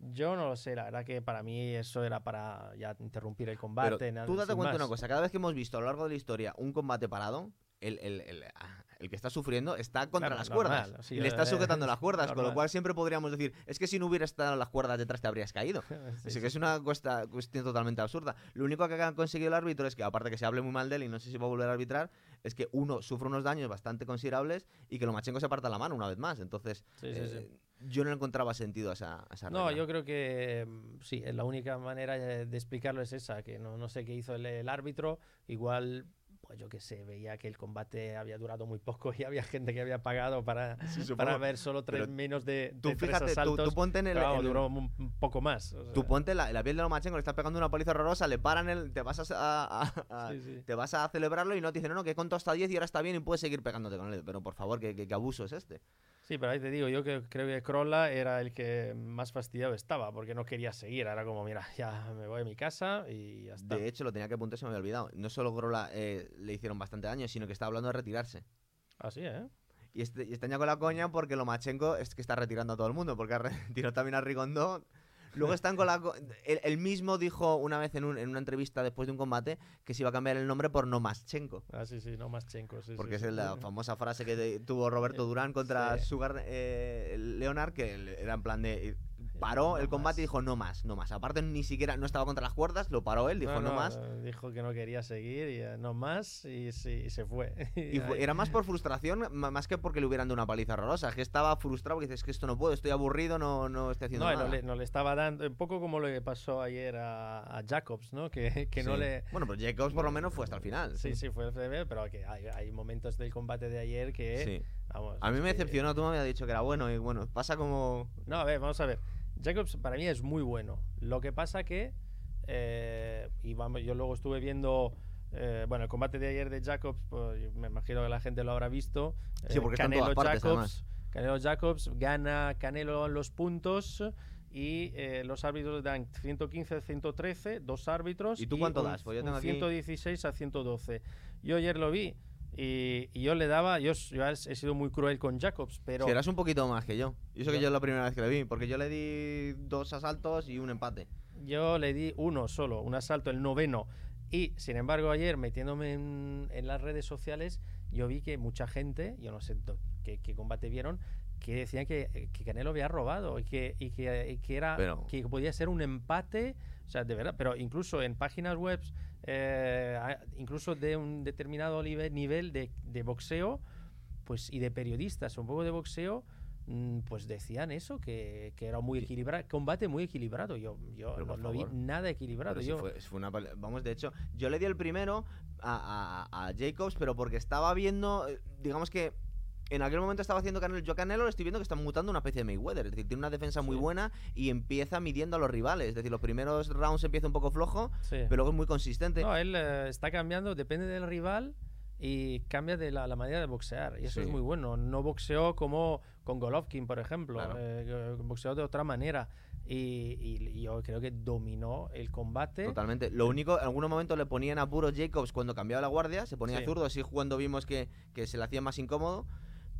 Yo no lo sé, la verdad que para mí eso era para ya interrumpir el combate. Pero nada- tú date cuenta una cosa, cada vez que hemos visto a lo largo de la historia un combate parado, el, el- el- ah, el que está sufriendo está contra Claro, las normal, cuerdas. sí, y le está sujetando las cuerdas, con lo cual siempre podríamos decir, es que si no hubiera estado las cuerdas detrás te habrías caído. Sí, Así sí. que es una cuesta- cuestión totalmente absurda. Lo único que ha conseguido el árbitro es que, aparte que se hable muy mal de él y no sé si va a volver a arbitrar, es que uno sufre unos daños bastante considerables y que Lomachenko se aparta la mano una vez más. Entonces, eh, yo no encontraba sentido a esa, a esa No, regla. yo creo que mm, sí, eh, la única manera de explicarlo es esa, que no, no sé qué hizo el, el árbitro, igual, pues yo qué sé, veía que el combate había durado muy poco y había gente que había pagado para, Sí, para ver solo tres Pero menos de, Tú de tres fíjate, tú, asaltos. tú ponte en el... en el- duró un, un poco más. o Tú sea, ponte la, la piel de Lomachenko, le está pegando una paliza horrorosa, le paran el. Te vas a, a- a- Sí, sí. te vas a celebrarlo y no te dicen, no, no, que he contado hasta 10 y ahora está bien y puedes seguir pegándote con él. Pero por favor, ¿qué, qué, qué abuso es este? Sí, pero ahí te digo, yo que, creo que Crolla era el que más fastidiado estaba, porque no quería seguir. Era como, mira, ya me voy a mi casa y ya está. De hecho, lo tenía que apuntar, se me había olvidado. No solo Grola eh, le hicieron bastante daño, sino que está hablando de retirarse. Así, ¿eh? Y, este, y está ya con la coña porque Lomachenko es que está retirando a todo el mundo, porque ha retirado también a Rigondo. Luego están con la. Él, él mismo dijo una vez en, un- en una entrevista después de un combate que se iba a cambiar el nombre por Nomaschenko. Ah, sí, sí, no más Chenko. Sí, Porque sí, es sí. la famosa frase que tuvo Roberto Durán contra sí. Sugar eh, Leonard, que era en plan de. Eh, Paró no el combate y dijo no más, no más. Aparte, ni siquiera no estaba contra las cuerdas, lo paró él, dijo no, más. Dijo que no quería seguir y eh, no más y, sí, y se fue. Y fue- era más por frustración, más que porque le hubieran dado una paliza horrorosa. Es que estaba frustrado porque dices, es que esto no puedo, estoy aburrido, no, no estoy haciendo nada. no le, no le estaba dando, un poco como lo que pasó ayer a, a Jacobs, ¿no? Que, que no le... Bueno, pero Jacobs por lo menos fue hasta el final. Sí, sí, fue el FDB, pero que hay, hay momentos del combate de ayer que... Vamos, A mí me que- decepcionó, tú me habías dicho que era bueno y bueno, pasa como... No, a ver, vamos a ver. Jacobs para mí es muy bueno. Lo que pasa que, eh, y vamos, yo luego estuve viendo, eh, bueno, el combate de ayer de Jacobs, pues, me imagino que la gente lo habrá visto. Sí, Eh, porque Canelo todas partes, Jacobs, Canelo Jacobs gana Canelo los puntos y eh, los árbitros dan 115 a 113, dos árbitros. ¿Y tú cuánto un- das? Pues yo un tengo aquí- 116 a 112. Yo ayer lo vi. Y, y yo le daba, yo, yo he sido muy cruel con Jacobs, pero Si eras un poquito más que yo. Y eso que yo es la primera vez que le vi, porque yo le di dos asaltos y un empate. Yo le di uno solo, un asalto, el noveno. Y sin embargo, ayer metiéndome en, en las redes sociales, yo vi que mucha gente, yo no sé qué, qué combate vieron, que decían que, que Canelo había robado y que, y que, y que era Pero- que podía ser un empate. O sea, de verdad, pero incluso en páginas web, eh, incluso de un determinado nive- nivel de, de boxeo, pues y de periodistas, un poco de boxeo, mm, pues decían eso, que, que era muy Sí. equilibrado, combate muy equilibrado. Yo, yo no vi nada equilibrado. Yo, fue, fue una Vamos, de hecho, yo le di el primero a, a- a Jacobs, pero porque estaba viendo, eh, digamos que en aquel momento estaba haciendo Canelo. Yo a Canelo le estoy viendo que está mutando una especie de Mayweather. Es decir, tiene una defensa muy Sí. buena y empieza midiendo a los rivales. Es decir, los primeros rounds empieza un poco flojo, sí. pero luego es muy consistente. No, él eh, está cambiando, depende del rival y cambia de la, la manera de boxear. Y eso es Sí. muy bueno. No boxeó como con Golovkin, por ejemplo. Claro. eh, boxeó de otra manera. Y, y- y yo creo que dominó el combate. Totalmente. Lo único, en algunos momentos le ponían a puro Jacobs cuando cambiaba la guardia, se ponía Sí. zurdo, así jugando vimos que, que se le hacía más incómodo.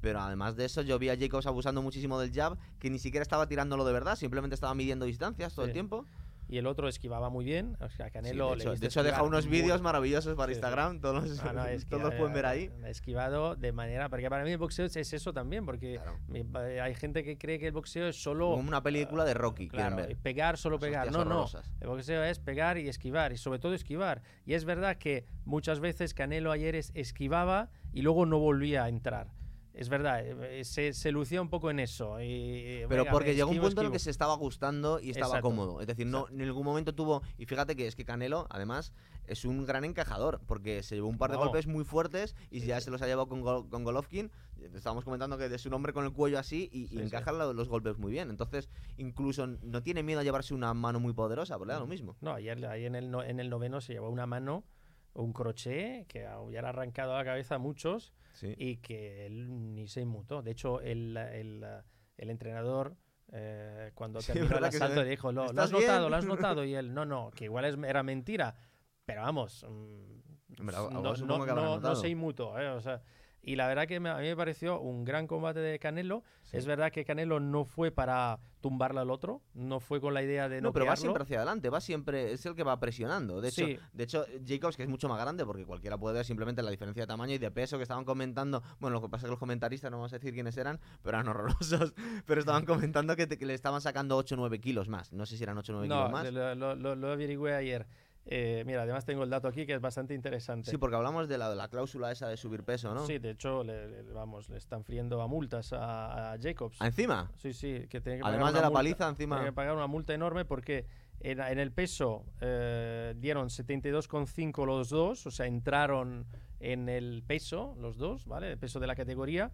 Pero además de eso, yo vi a Jacobs abusando muchísimo del jab, que ni siquiera estaba tirándolo de verdad, simplemente estaba midiendo distancias todo el Sí. tiempo. Y el otro esquivaba muy bien. O sea, Sí, Canelo de le hecho, viste de hecho, deja unos vídeos maravillosos para Sí, sí. Instagram, todos los, Ah, no, es que todos los pueden ver ahí. ha esquivado de manera. Porque para mí el boxeo es, es eso también. Porque Claro. mi- hay gente que cree que el boxeo es solo. Como una película de Rocky, Claro, ver. pegar, solo Las pegar. No, no. El boxeo es pegar y esquivar, y sobre todo esquivar. Y es verdad que muchas veces Canelo ayer es- esquivaba y luego no volvía a entrar. Es verdad, eh, se, se lucía un poco en eso. y, Pero venga, porque me llegó un esquivo, punto en el que esquivo. se estaba gustando y estaba Exacto. cómodo. Es decir, no, en ningún momento tuvo. Y fíjate que es que Canelo, además, es un gran encajador. Porque se llevó un par de golpes muy fuertes y Sí, ya sí. se los ha llevado con, Gol- con Golovkin. Estábamos comentando que es un hombre con el cuello así y, y Sí, sí. encaja lo- los golpes muy bien. Entonces, incluso no tiene miedo a llevarse una mano muy poderosa, porque le da lo mismo. No, ayer ahí en el, no- en el noveno se llevó una mano, un crochet, que ya le ha arrancado la cabeza a muchos Sí. y que él ni se inmutó. De hecho, el, el, el entrenador, eh, cuando Sí, terminó el asalto, le dijo, ¿lo, lo ¿Estás has notado? bien? ¿Lo has notado? Y él, no, no, que igual es- era mentira. Pero vamos, mm, Hombre, no, no- no- no notado. se inmutó. ¿eh? O sea, y la verdad que me- a mí me pareció un gran combate de Canelo. Sí. Es verdad que Canelo no fue para tumbarle al otro, no fue con la idea de No, pero va siempre hacia adelante, va siempre, es el que va presionando. De hecho, Sí. de hecho, Jacobs, que es mucho más grande, porque cualquiera puede ver simplemente la diferencia de tamaño y de peso que estaban comentando. Bueno, lo que pasa es que los comentaristas, no vamos a decir quiénes eran, pero eran horrorosos. Pero estaban comentando que, te- que le estaban sacando 8 o 9 kilos más. No sé si eran 8 o 9 No, kilos más. lo, lo, lo- lo averigüé ayer. Eh, mira, además tengo el dato aquí que es bastante interesante. Sí, porque hablamos de la, de la cláusula esa de subir peso, ¿no? Sí, de hecho, le, le- vamos, le están friendo a multas a, a Jacobs. Ah, Encima. Sí, sí, que tiene que pagar Además de una la multa- paliza, Tiene encima. que pagar una multa enorme porque en, en el peso eh, dieron 72,5 los dos, o sea, entraron en el peso los dos, ¿vale? El peso de la categoría.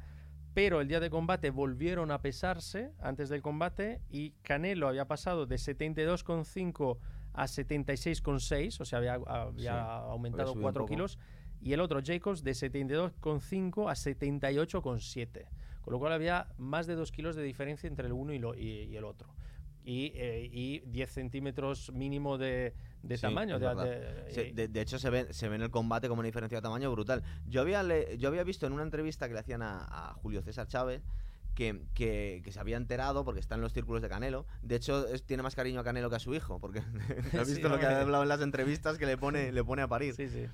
Pero el día de combate volvieron a pesarse antes del combate y Canelo había pasado de 72,5 a 76,6, o sea, había, había Sí, aumentado un 4 poco. kilos. Y el otro, Jacobs, de 72,5 a 78,7. Con lo cual había más de 2 kilos de diferencia entre el uno y, lo- y- y el otro. Y, eh, y 10 centímetros mínimo de, de Sí, tamaño. de- Se- hecho, se ve, se ve en el combate como una diferencia de tamaño brutal. Yo había, le- yo había visto en una entrevista que le hacían a, a Julio César Chávez que, que- que se había enterado porque está en los círculos de Canelo. De hecho, es- tiene más cariño a Canelo que a su hijo, porque has Sí, visto lo que ha hablado en las entrevistas que le pone, le pone a parir. sí, sí.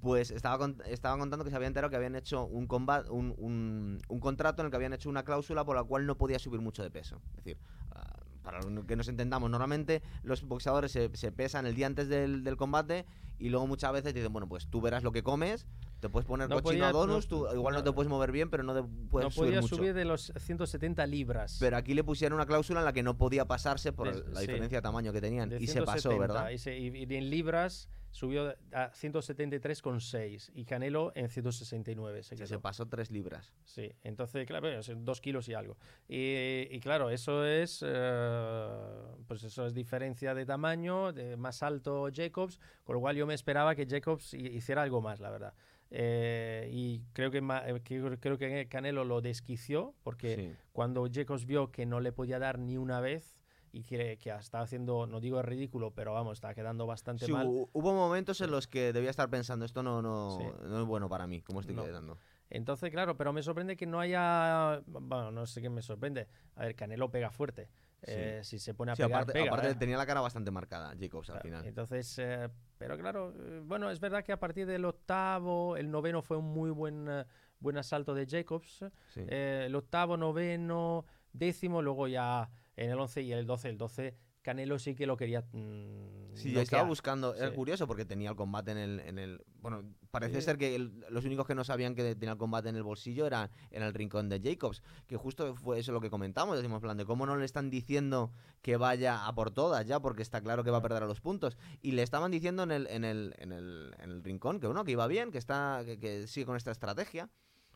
Pues estaba, cont- estaba contando que se había enterado que habían hecho un, combat, un, un- un contrato en el que habían hecho una cláusula por la cual no podía subir mucho de peso. Es decir, ah, para que nos entendamos, normalmente los boxeadores se, se pesan el día antes del, del combate y luego muchas veces dicen, bueno, pues tú verás lo que comes, te puedes poner No cochino podía- a donuts, no- tú igual no, no- te puedes mover bien, pero no te puedes No subir podía mucho. subir de los 170 libras. Pero aquí le pusieron una cláusula en la que no podía pasarse por De- la sí. diferencia de tamaño que tenían. de Y se pasó, 170, ¿verdad? Y, se- y- y en libras subió a 173,6 y Canelo en 169. Se Sí, se pasó tres libras. Sí, entonces, claro, bueno, son dos kilos y algo. Y, y claro, eso es, eh, pues eso es diferencia de tamaño, de más alto Jacobs, con lo cual yo me esperaba que Jacobs hi- hiciera algo más, la verdad. Eh, y creo que, eh, que- creo que Canelo lo desquició, porque Sí. cuando Jacobs vio que no le podía dar ni una vez y que, que estaba haciendo, no digo el ridículo, pero vamos, estaba quedando bastante Sí, mal. hu- hubo momentos en los que debía estar pensando, esto no, no, Sí. no es bueno para mí, como estoy No. quedando. Entonces, claro, pero me sorprende que no haya. Bueno, no sé qué me sorprende. A ver, Canelo pega fuerte. Sí. Eh, si se pone a Sí, pegar, aparte, pega, aparte ¿eh? tenía la cara bastante marcada, Jacobs, al final. Entonces, eh, pero claro, bueno, es verdad que a partir del octavo, el noveno fue un muy buen, buen asalto de Jacobs. Sí. El octavo, noveno, décimo, luego ya en el 11 y el 12. El 12, Canelo sí que lo quería. mm, Sí, yo estaba buscando, era Sí. curioso porque tenía el combate en el... En el bueno, parece Sí. ser que el- los únicos que no sabían que tenía el combate en el bolsillo eran en el rincón de Jacobs, que justo fue eso lo que comentamos, decimos, plan, de cómo no le están diciendo que vaya a por todas ya, porque está claro que va a perder a los puntos, y le estaban diciendo en el, en el, en el, en el rincón que bueno, que iba bien, que, está, que, que sigue con esta estrategia.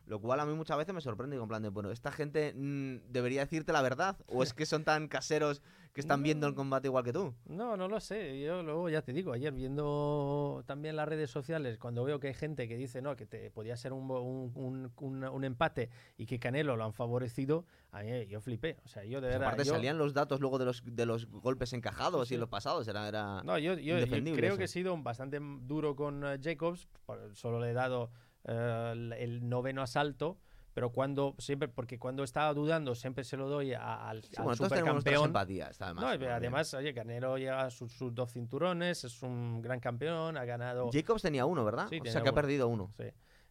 Lo cual a mí muchas veces me sorprende, digo, en plan de, bueno, ¿esta gente mm, debería decirte la verdad? ¿O es que son tan caseros que están viendo el No. combate igual que tú? No, no lo sé. Yo luego ya te digo, ayer viendo también las redes sociales, cuando veo que hay gente que dice no, que te podía ser un, un, un- un- un empate y que Canelo lo han favorecido, a mí yo flipé. O sea, yo de Pues verdad. aparte yo- salían los datos luego de los, de los golpes encajados Sí, y los pasados. Era, era... No, yo, yo- creo eso. que he sido bastante duro con eh, Jacobs, solo le he dado el, el noveno asalto, pero cuando siempre, porque cuando estaba dudando siempre se lo doy a- al, Sí, al bueno, supercampeón. además, No, además, oye, Canelo lleva sus, sus dos cinturones, es un gran campeón, ha ganado. Jacobs tenía uno, ¿verdad? Sí, o sea que ha perdido uno. Sí.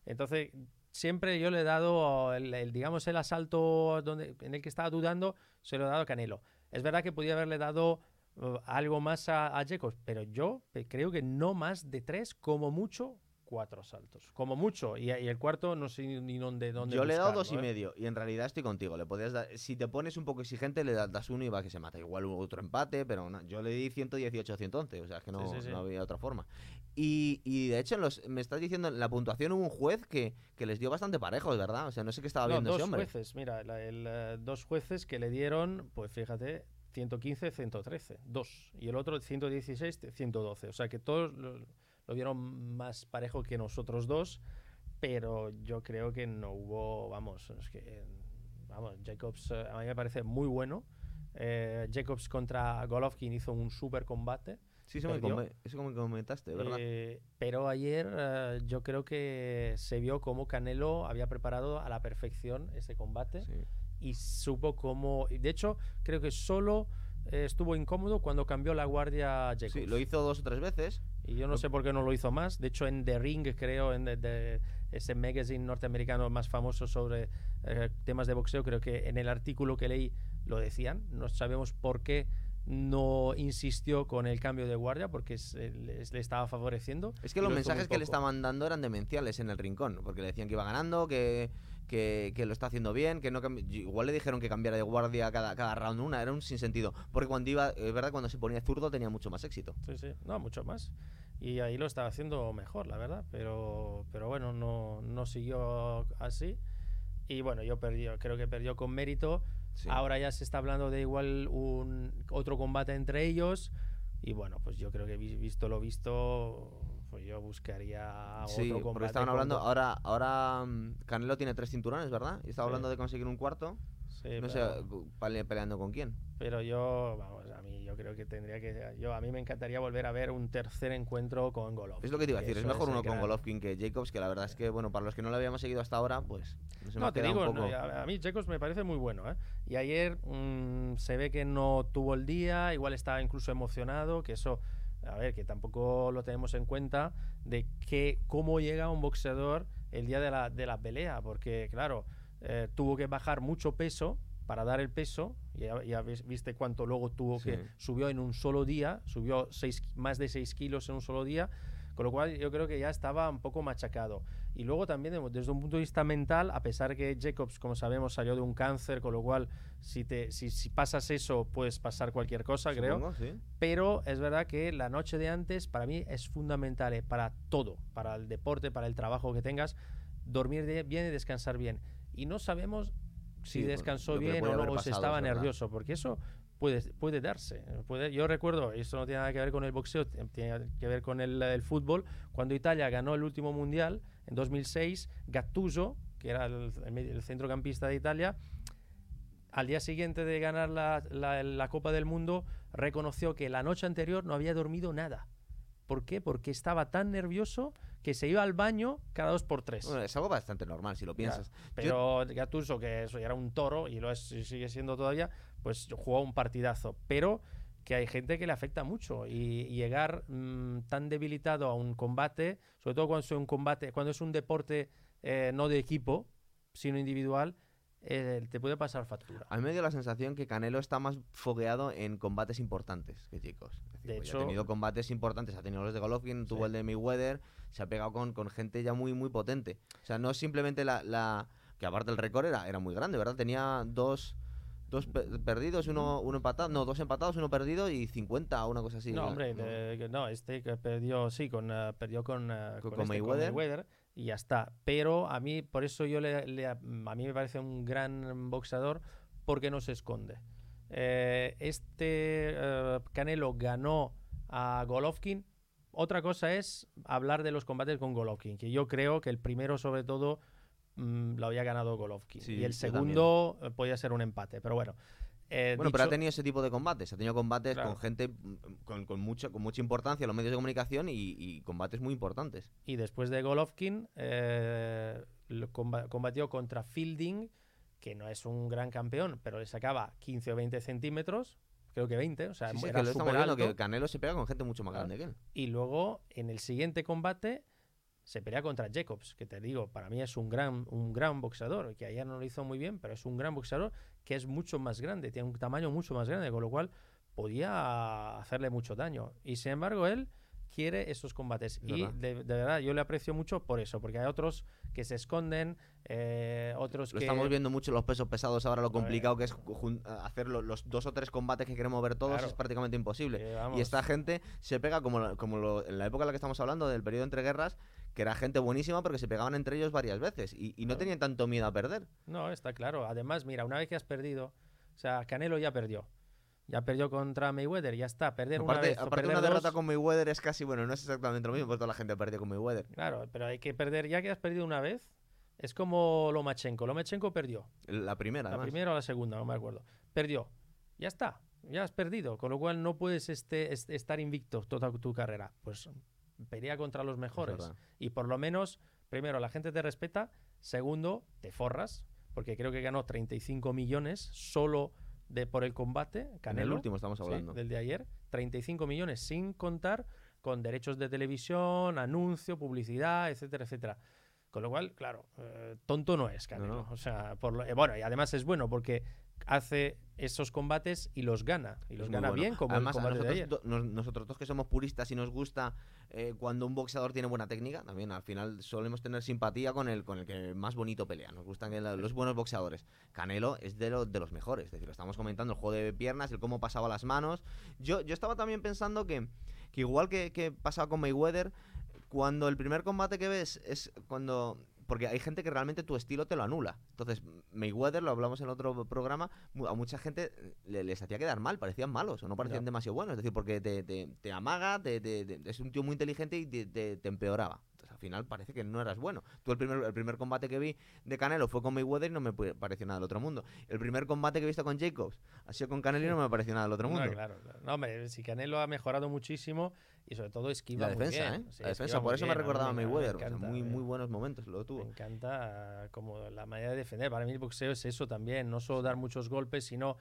Entonces, siempre yo le he dado, el, el, digamos, el asalto donde, en el que estaba dudando, se lo he dado a Canelo. Es verdad que podía haberle dado uh, algo más a, a Jacobs, pero yo creo que no más de tres, como mucho, cuatro saltos. Como mucho. Y, y el cuarto no sé ni dónde. dónde Yo le he dado dos y ¿eh? medio y en realidad estoy contigo. Le podías dar- si te pones un poco exigente, le das, uno y va que se mata. Igual otro empate, pero no, yo le di 118 111, o sea, es que no, Sí, sí, sí. no había otra forma. Y, y de hecho, en los, me estás diciendo, en la puntuación hubo un juez que, que les dio bastante parejos, ¿verdad? O sea, no sé qué estaba No, viendo dos ese hombre. jueces, mira, la- el, eh, dos jueces que le dieron, pues fíjate, 115, 113, dos. Y el otro 116, 112. O sea que todos lo, lo dieron más parejo que nosotros dos, pero yo creo que no hubo, vamos, es que, vamos, Jacobs eh, a mí me parece muy bueno. Eh, Jacobs contra Golovkin hizo un super combate. Sí, eso me, come- eso me comentaste, ¿verdad? Eh, pero ayer eh, yo creo que se vio cómo Canelo había preparado a la perfección ese combate Sí. y supo cómo. De hecho, creo que solo estuvo incómodo cuando cambió la guardia Jacobs. Sí, lo hizo dos o tres veces. Y yo no sé por qué no lo hizo más. De hecho, en The Ring, creo, en de- de- ese magazine norteamericano más famoso sobre eh, temas de boxeo, creo que en el artículo que leí lo decían. No sabemos por qué no insistió con el cambio de guardia, porque se- le, le estaba favoreciendo. Es que los mensajes que le estaban dando eran demenciales en el rincón, porque le decían que iba ganando, que, que, que lo está haciendo bien, que no igual le dijeron que cambiara de guardia cada, cada round una, era un sinsentido. Porque cuando iba, es verdad, cuando se ponía zurdo tenía mucho más éxito. Sí, sí, no, mucho más. Y ahí lo estaba haciendo mejor, la verdad. Pero, pero bueno, no, no siguió así. Y bueno, yo perdí, creo que perdió con mérito. Sí. Ahora ya se está hablando de igual un otro combate entre ellos. Y bueno, pues yo creo que vi- visto lo visto, pues yo buscaría Sí, otro combate. porque estaban hablando, ahora, ahora mm, Canelo tiene tres cinturones, ¿verdad? Y estaba Sí. hablando de conseguir un cuarto. Sí, no pero, sé, peleando con quién. pero yo, vamos, a mí yo creo que tendría que... Yo, a mí me encantaría volver a ver un tercer encuentro con Golovkin. Es lo que te iba a decir, es mejor uno con Golovkin que Jacobs, que la verdad es que, bueno, para los que no lo habíamos seguido hasta ahora, pues no se No, me te digo, un poco... no, a, a mí Jacobs me parece muy bueno. ¿eh? Y ayer mm, se ve que no tuvo el día, igual estaba incluso emocionado, que eso, a ver, que tampoco lo tenemos en cuenta de que cómo llega un boxeador el día de la, de la pelea, porque claro, eh, tuvo que bajar mucho peso para dar el peso, ya, ya vis- viste cuánto luego tuvo Sí. que subió en un solo día, subió seis, más de 6 kilos en un solo día, con lo cual yo creo que ya estaba un poco machacado. Y luego también de- desde un punto de vista mental, a pesar que Jacobs, como sabemos, salió de un cáncer, con lo cual si, te, si, si pasas eso puedes pasar cualquier cosa, creo. Sí. Pero es verdad que la noche de antes para mí es fundamental eh, para todo, para el deporte, para el trabajo que tengas, dormir de- bien y descansar bien. Y no sabemos si Sí, descansó bien o no, o si estaba verdad. nervioso, porque eso puede, puede darse. Puede, yo recuerdo, esto no tiene nada que ver con el boxeo, tiene que ver con el, el fútbol, cuando Italia ganó el último mundial en 2006, Gattuso, que era el, el medi- el centrocampista de Italia, al día siguiente de ganar la, la- la Copa del Mundo, reconoció que la noche anterior no había dormido nada. ¿Por qué? Porque estaba tan nervioso que se iba al baño cada dos por tres. Bueno, es algo bastante normal si lo piensas. Yo- Pero Gattuso, que eso ya era un toro y lo es, y sigue siendo todavía, pues jugó un partidazo. Pero que hay gente que le afecta mucho y, y llegar mm, tan debilitado a un combate, sobre todo cuando es un combate, cuando es un deporte eh, no de equipo, sino individual, eh, te puede pasar factura. A mí me dio la sensación que Canelo está más fogueado en combates importantes que chicos. Es decir, De pues hecho- ha tenido combates importantes, ha tenido los de Golovkin, tuvo el de Mayweather, se ha pegado con, con gente ya muy, muy potente. O sea, no es simplemente la... la- que aparte el récord era, era muy grande, ¿verdad? Tenía dos, dos pe- perdidos, uno, uno empatado, no, dos empatados, uno perdido y 50 o una cosa así. no, ¿verdad? hombre, No. de- que no, este que perdió, sí, con, eh, perdió con, eh, Con- con con este, Mayweather. Y ya está. Pero a mí, por eso yo le, le- a mí me parece un gran boxeador porque no se esconde. Eh, este eh, Canelo ganó a Golovkin. Otra cosa es hablar de los combates con Golovkin, que yo creo que el primero, sobre todo, mm, lo había ganado Golovkin. Sí, y el segundo eh, podía ser un empate. Pero bueno. Eh, Bueno, pero ha tenido ese tipo de combates. Ha tenido combates Claro. con gente mm, con, con, mucha, con mucha importancia en los medios de comunicación y, y combates muy importantes. Y después de Golovkin, eh, combatió contra Fielding, que no es un gran campeón, pero le sacaba 15 o 20 centímetros, creo que 20, o sea, Sí, sí, era que lo estamos súper viendo, alto. que Canelo se pega con gente mucho más Claro. grande que él. Y luego, en el siguiente combate, se pelea contra Jacobs, que te digo, para mí es un gran, un gran boxeador, que ayer no lo hizo muy bien, pero es un gran boxeador que es mucho más grande, tiene un tamaño mucho más grande, con lo cual podía hacerle mucho daño. Y sin embargo, él quiere esos combates. Es y verdad. de, de verdad, yo le aprecio mucho por eso, porque hay otros que se esconden, eh, otros Lo que... estamos viendo mucho los pesos pesados ahora, lo complicado que es hacer lo- los dos o tres combates que queremos ver todos Claro. es prácticamente imposible. que, Y esta gente se pega como, la- como lo- en la época en la que estamos hablando, del periodo entre guerras, que era gente buenísima porque se pegaban entre ellos varias veces y, y no Claro. tenían tanto miedo a perder. No, está claro. Además, mira, una vez que has perdido, o sea, Canelo ya perdió. Ya perdió contra Mayweather, ya está. Perder una vez aparte perder una derrota con Mayweather es casi, bueno, no es exactamente lo mismo, porque toda la gente perdió con Mayweather. Claro, pero hay que perder, ya que has perdido una vez, es como Lomachenko. Lomachenko perdió. La primera, La además. primera o la segunda, no me acuerdo. Perdió. Ya está. Ya has perdido. Con lo cual no puedes este, est- estar invicto toda tu carrera. Pues pelea contra los Es mejores. Y por lo menos, primero, la gente te respeta. Segundo, te forras. Porque creo que ganó 35 millones solo de, por el combate. En el Canelo. último estamos Sí, hablando. del de ayer. 35 millones sin contar con derechos de televisión, anuncio, publicidad, etcétera, etcétera. Con lo cual, claro, eh, tonto no es Canelo. no. O sea, por lo- eh, bueno, y además es bueno porque hace esos combates y los gana. Y los gana bueno. bien, como Además, el de nosotros, ayer. do- nos- nosotros dos que somos puristas y nos gusta eh, cuando un boxeador tiene buena técnica, también al final solemos tener simpatía con el, con el que más bonito pelea. Nos gustan los buenos boxeadores. Canelo es de, lo- de los mejores. Es decir, lo estamos comentando, el juego de piernas, el cómo pasaba las manos. Yo, yo estaba también pensando que, que igual que, que pasaba con Mayweather, cuando el primer combate que ves es cuando... Porque hay gente que realmente tu estilo te lo anula. Entonces, Mayweather, lo hablamos en otro programa, a mucha gente le- les hacía quedar mal, parecían malos o no parecían demasiado buenos. Es decir, porque te, te- te amaga, te- te- te- es un tío muy inteligente y te empeoraba. Al final parece que no eras bueno. Tú el primer, el primer combate que vi de Canelo fue con Mayweather y no me pareció nada del otro mundo. El primer combate que he visto con Jacobs ha sido con Canelo y no me pareció nada del otro No, mundo. claro, claro. No, hombre, si Canelo ha mejorado muchísimo y sobre todo esquiva la muy defensa, bien. ¿eh? Sí, la defensa, por muy eso me bien. Mí recordaba a me- me Mayweather. o sea, encanta, muy, eh. muy buenos momentos lo tuvo. Me encanta como la manera de defender. Para mí el boxeo es eso también, no solo dar muchos golpes, sino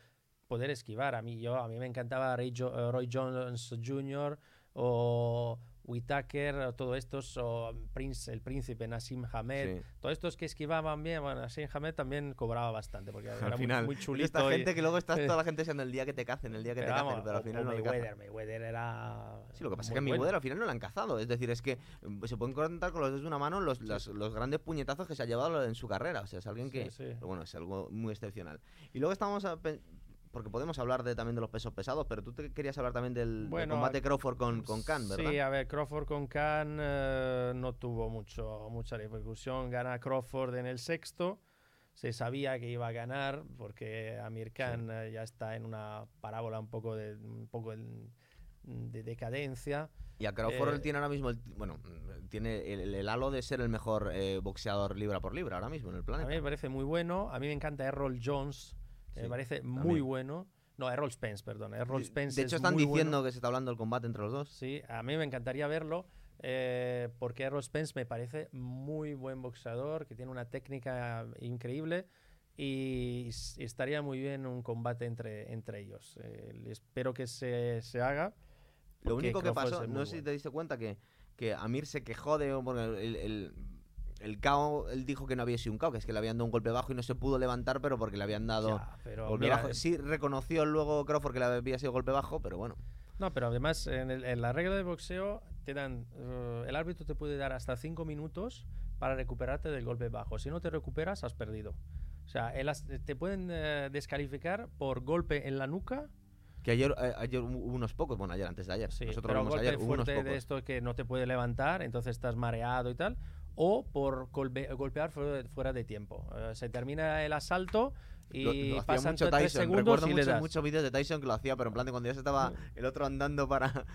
poder esquivar. A mí yo a mí me encantaba eh, Roy Jones Jr. o Whitaker, todos estos, o Prince, el príncipe Nassim Hamed. Sí. Todos estos que esquivaban bien, bueno, Nassim Hamed también cobraba bastante porque era Al muy- final, muy, es chulito. esta y- gente que luego está toda la gente deseando el día que te cacen, el día que pero te vamos, cacen, pero al final no. Mayweather, Mayweather era Sí, lo que pasa es muy que a bueno. Mayweather al final no le han cazado. Es decir, es que mm, se pueden contar con los dedos de una mano los, las- los grandes puñetazos que se ha llevado en su carrera. O sea, es alguien que. Sí, sí. pero bueno, es algo muy excepcional. Y luego estamos. A porque podemos hablar de, también de los pesos pesados, pero tú te querías hablar también del, del Bueno, combate Crawford con, con Khan, ¿verdad? Sí, a ver, Crawford con Khan eh, no tuvo mucho, mucha repercusión. Gana Crawford en el sexto. Se sabía que iba a ganar porque Amir Khan eh, ya está en una parábola un poco de, un poco de decadencia. Y a Crawford Eh, él tiene ahora mismo. el- bueno, mm, tiene el, el halo de ser el mejor eh, boxeador libra por libra ahora mismo en el A planeta. mí me parece muy bueno. A mí me encanta Errol Jones. Que me Sí, parece muy también. bueno. No, Errol Spence, perdón. Errol De- Spence de hecho, es están muy diciendo bueno. que se está hablando del combate entre los dos. Sí, a mí me encantaría verlo eh, porque Errol Spence me parece muy buen boxeador, que tiene una técnica increíble y s- estaría muy bien un combate entre, entre ellos. Eh, espero que se, se haga. Lo único que pasó, muy no sé si bueno. te diste cuenta que, que Amir se quejó de. El, el, el KO, él dijo que no había sido un KO, que es que le habían dado un golpe bajo y no se pudo levantar, pero porque le habían dado Ya, pero golpe mira, bajo. Sí, reconoció luego Crawford que le había sido golpe bajo, pero bueno. No, pero además en, el- en la regla de boxeo te dan, eh, el árbitro te puede dar hasta 5 minutos para recuperarte del golpe bajo. Si no te recuperas, has perdido. O sea, el te pueden eh, descalificar por golpe en la nuca Que ayer, eh, ayer hubo unos pocos, bueno, ayer, antes de ayer. Sí, Nosotros pero vimos golpe ayer, hubo unos fuerte de pocos. esto que no te puede levantar, entonces estás mareado y tal, o por golpe- golpear fuera de, tiempo. Eh, se termina el asalto y Lo, lo pasan mucho tres segundos Recuerdo y le muchos, das. muchos vídeos de Tyson que lo hacía, pero en plan de cuando ya se estaba el otro andando para,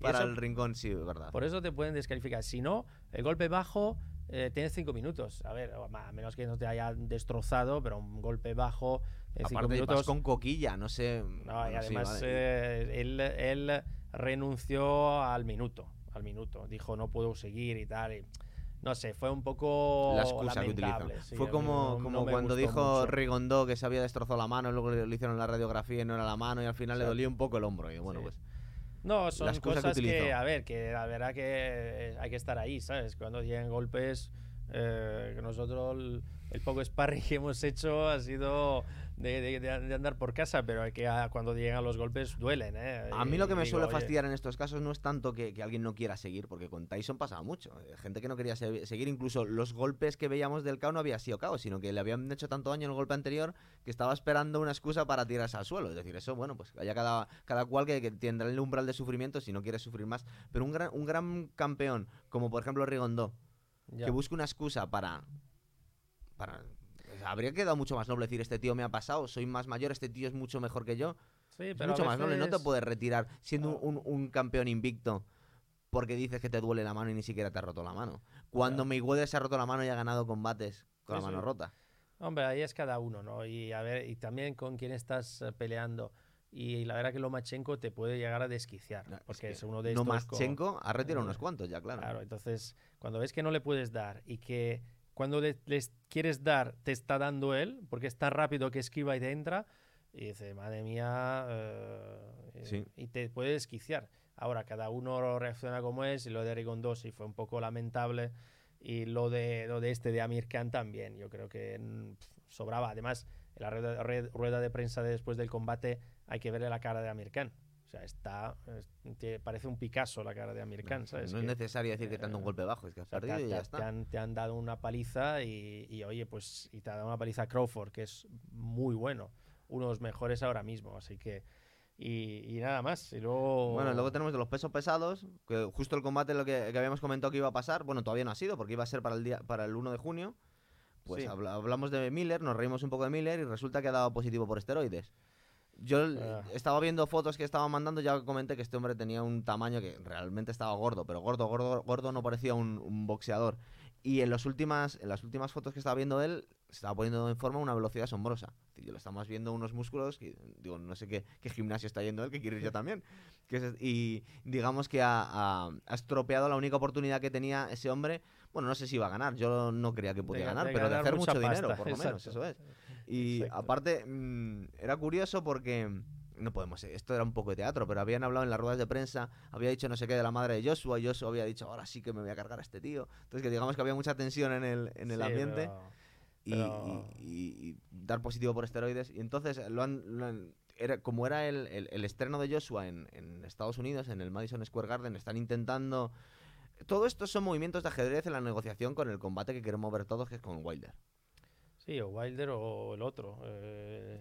para eso- el rincón, sí, verdad. Por eso te pueden descalificar. Si no, el golpe bajo eh, tienes cinco minutos. A ver, a menos que no te haya destrozado, pero un golpe bajo en cinco Aparte, vas minutos. con coquilla, no sé. No, bueno, y sí, además vale. eh, él, él renunció al minuto, al minuto. Dijo no puedo seguir y tal. y no sé, fue un poco la excusa que sí, a Fue como, no- como no cuando dijo mucho. Rigondó que se había destrozado la mano, luego le, hicieron la radiografía y no era la mano, y al final le dolía un poco el hombro. Y bueno, Sí. pues. No, son que cosas que, a ver, que la verdad que hay que estar ahí, ¿sabes? Cuando llegan golpes, Eh, que nosotros el, el poco sparring que hemos hecho ha sido de, de- de andar por casa, pero hay que cuando llegan los golpes duelen. ¿eh? A mí lo que me digo, suele oye, fastidiar en estos casos no es tanto que, que alguien no quiera seguir, porque con Tyson pasaba mucho. eh, Gente que no quería se- seguir, incluso los golpes que veíamos del KO no había sido KO, sino que le habían hecho tanto daño en el golpe anterior que estaba esperando una excusa para tirarse al suelo. Es decir, eso, bueno, pues haya cada, cada cual que, que tendrá el umbral de sufrimiento si no quiere sufrir más. Pero un gran, un gran campeón, como por ejemplo Rigondó, ya. que busque una excusa para. para Habría quedado mucho más noble decir, este tío me ha pasado, soy más mayor, este tío es mucho mejor que yo. Sí, Es pero mucho más noble, no te puedes retirar siendo Claro. un, un campeón invicto porque dices que te duele la mano y ni siquiera te ha roto la mano. Cuando Claro. Mayweather se ha roto la mano y ha ganado combates con Sí, la mano sí. rota. Hombre, ahí es cada uno, ¿no? Y a ver, y también con quién estás eh, peleando. Y la verdad que Lomachenko te puede llegar a desquiciar, No, es porque que es, uno de estos con- Maschenko ha retirado Eh, unos cuantos ya, claro. Claro, entonces cuando ves que no le puedes dar y que cuando le- les quieres dar te está dando él, porque es tan rápido que esquiva y te entra, y dice, madre mía, eh, Sí. y te puede desquiciar. Ahora, cada uno reacciona como es, y lo de Rigondo sí fue un poco lamentable, y lo de, lo de este de Amir Khan también, yo creo que mm, sobraba. Además, en la rueda, rueda de prensa de después del combate hay que verle la cara de Amir Khan. O sea, está, es- te- parece un Picasso la cara de Amir Khan, no ¿sabes? no es necesario decir que te han dado un eh, golpe bajo, es que has o sea, te, perdido y te- ya te está. han, te han dado una paliza y, y, oye, pues y te ha dado una paliza Crawford, que es muy bueno, uno de los mejores ahora mismo, así que y, y nada más. Y luego Bueno, luego tenemos de los pesos pesados, que justo el combate lo que, que habíamos comentado que iba a pasar, bueno, todavía no ha sido, porque iba a ser para el día para el 1 de junio. Pues Sí. habla- hablamos de Miller, nos reímos un poco de Miller y resulta que ha dado positivo por esteroides. Yo Ah. estaba viendo fotos que estaban mandando, ya comenté que este hombre tenía un tamaño que realmente estaba gordo, pero gordo, gordo, gordo no parecía un, un boxeador. Y en, los últimas, en las últimas fotos que estaba viendo él, se estaba poniendo en forma a una velocidad asombrosa. Yo lo estamos viendo unos músculos, que, digo, no sé qué, qué gimnasio está yendo él, que quiero ir yo también. Que es- y digamos que ha, ha- ha estropeado la única oportunidad que tenía ese hombre. Bueno, no sé si iba a ganar, yo no creía que podía de- ganar, de pero de hacer mucho dinero, pasta, por lo menos, eso es. Y Exacto. aparte, mm, era curioso porque no podemos, esto era un poco de teatro, pero habían hablado en las ruedas de prensa, había dicho no sé qué de la madre de Joshua, y Joshua había dicho, ahora sí que me voy a cargar a este tío. Entonces, que digamos que había mucha tensión en el, en el Sí, ambiente pero- y, pero- y- y- y dar positivo por esteroides. Y entonces, lo han, lo han- era, como era el, el- el estreno de Joshua en, en Estados Unidos, en el Madison Square Garden, están intentando... Todo esto son movimientos de ajedrez en la negociación con el combate que queremos ver todos, que es con Wilder. Sí, o Wilder o el otro. eh,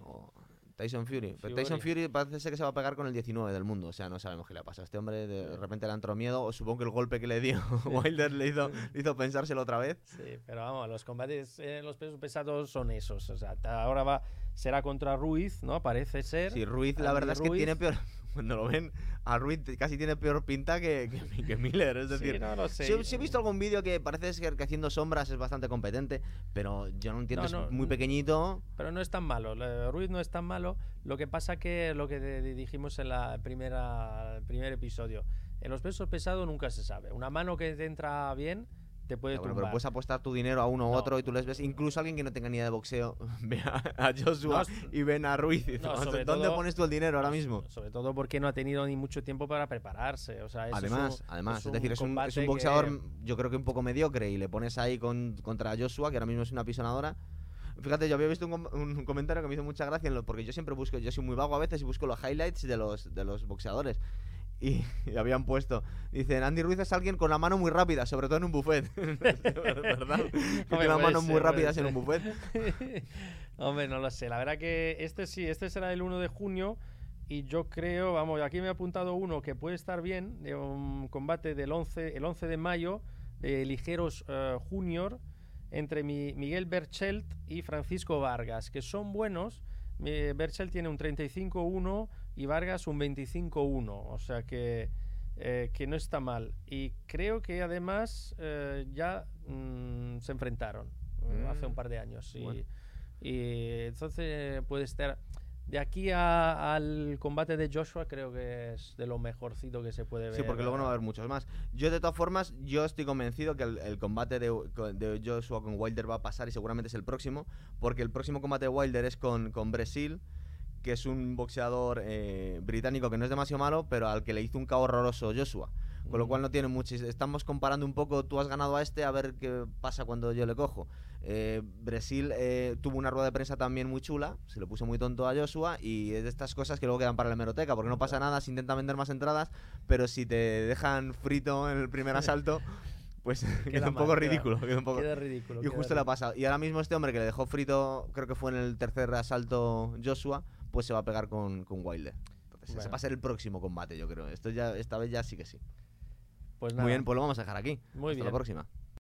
Tyson Fury. Pero. Tyson Fury parece ser que se va a pegar con el 19 del mundo. O sea, no sabemos qué le ha pasado. Este hombre de repente le ha entrado miedo. O supongo que el golpe que le dio Wilder le hizo, le hizo pensárselo otra vez. Sí, pero vamos, los combates en los pesos pesados son esos. O sea, ahora va, será contra Ruiz, ¿no? Parece ser. Sí, Ruiz, la Andy verdad es que tiene peor. Cuando lo ven, a Ruiz casi tiene peor pinta que, que, que Miller. Es Sí, decir, no lo sé. sí, sí he visto algún vídeo que parece ser que haciendo sombras es bastante competente. Pero yo no entiendo, No, no, es muy n- pequeñito. Pero no es tan malo. Ruiz no es tan malo. Lo que pasa que lo que dijimos en la primera el primer episodio, en los pesos pesados nunca se sabe. Una mano que te entra bien te puede bueno, tumbar. pero puedes apostar tu dinero a uno u No. otro y tú les ves. Incluso alguien que no tenga ni idea de boxeo ve a, Joshua No, y ven a Ruiz. y dice, no, "Vamos, sobre ¿Dónde todo- pones tú el dinero ahora mismo? Sobre todo porque no ha tenido ni mucho tiempo para prepararse. O sea, eso es Además, un- además, es es, decir, es un, es un que- boxeador, yo creo que un poco mediocre, y le pones ahí con, contra Joshua, que ahora mismo es una pisonadora. Fíjate, yo había visto un, un comentario que me hizo mucha gracia, porque yo siempre busco, yo soy muy vago a veces y busco los highlights de los, de los boxeadores. Y, y habían puesto, dicen, Andy Ruiz es alguien con la mano muy rápida, sobre todo en un buffet. ¿Verdad? Tiene las manos muy rápidas en un buffet. Hombre, no lo sé. La verdad que este sí, este será el 1 de junio. Y yo creo, vamos, aquí me he apuntado uno que puede estar bien, de un combate del 11, el 11 de mayo, de ligeros eh, junior, entre mi- Miguel Berchelt y Francisco Vargas, que son buenos. Berchelt tiene un 35-1 y Vargas un 25-1, o sea que, eh, que no está mal. Y creo que además eh, ya mm, se enfrentaron eh, hace un Mm. par de años. Y, Bueno. y entonces puede estar... De aquí a- al combate de Joshua creo que es de lo mejorcito que se puede ver. Sí, porque luego no va a haber muchos más. Yo, de todas formas, yo estoy convencido que el, el combate de Joshua con Wilder va a pasar y seguramente es el próximo, porque el próximo combate de Wilder es con, con Brasil, que es un boxeador eh, británico que no es demasiado malo, pero al que le hizo un KO horroroso Joshua. Con lo cual no tiene mucho. Estamos comparando un poco, tú has ganado a este, a ver qué pasa cuando yo le cojo. Eh, Brasil eh, tuvo una rueda de prensa también muy chula, se le puso muy tonto a Joshua y es de estas cosas que luego quedan para la hemeroteca, porque no pasa nada, se intenta vender más entradas, pero si te dejan frito en el primer asalto, pues queda, un poco queda- ridículo. queda un poco- Queda ridículo. y queda justo le ha pasado. Y ahora mismo este hombre que le dejó frito, creo que fue en el tercer asalto Joshua, pues se va a pegar con, con Wilder. Entonces, ese Bueno. va a ser el próximo combate, yo creo. Esto ya, esta vez ya sí que sí. Pues nada, Muy bien, pues lo vamos a dejar aquí. Muy Hasta bien. la próxima.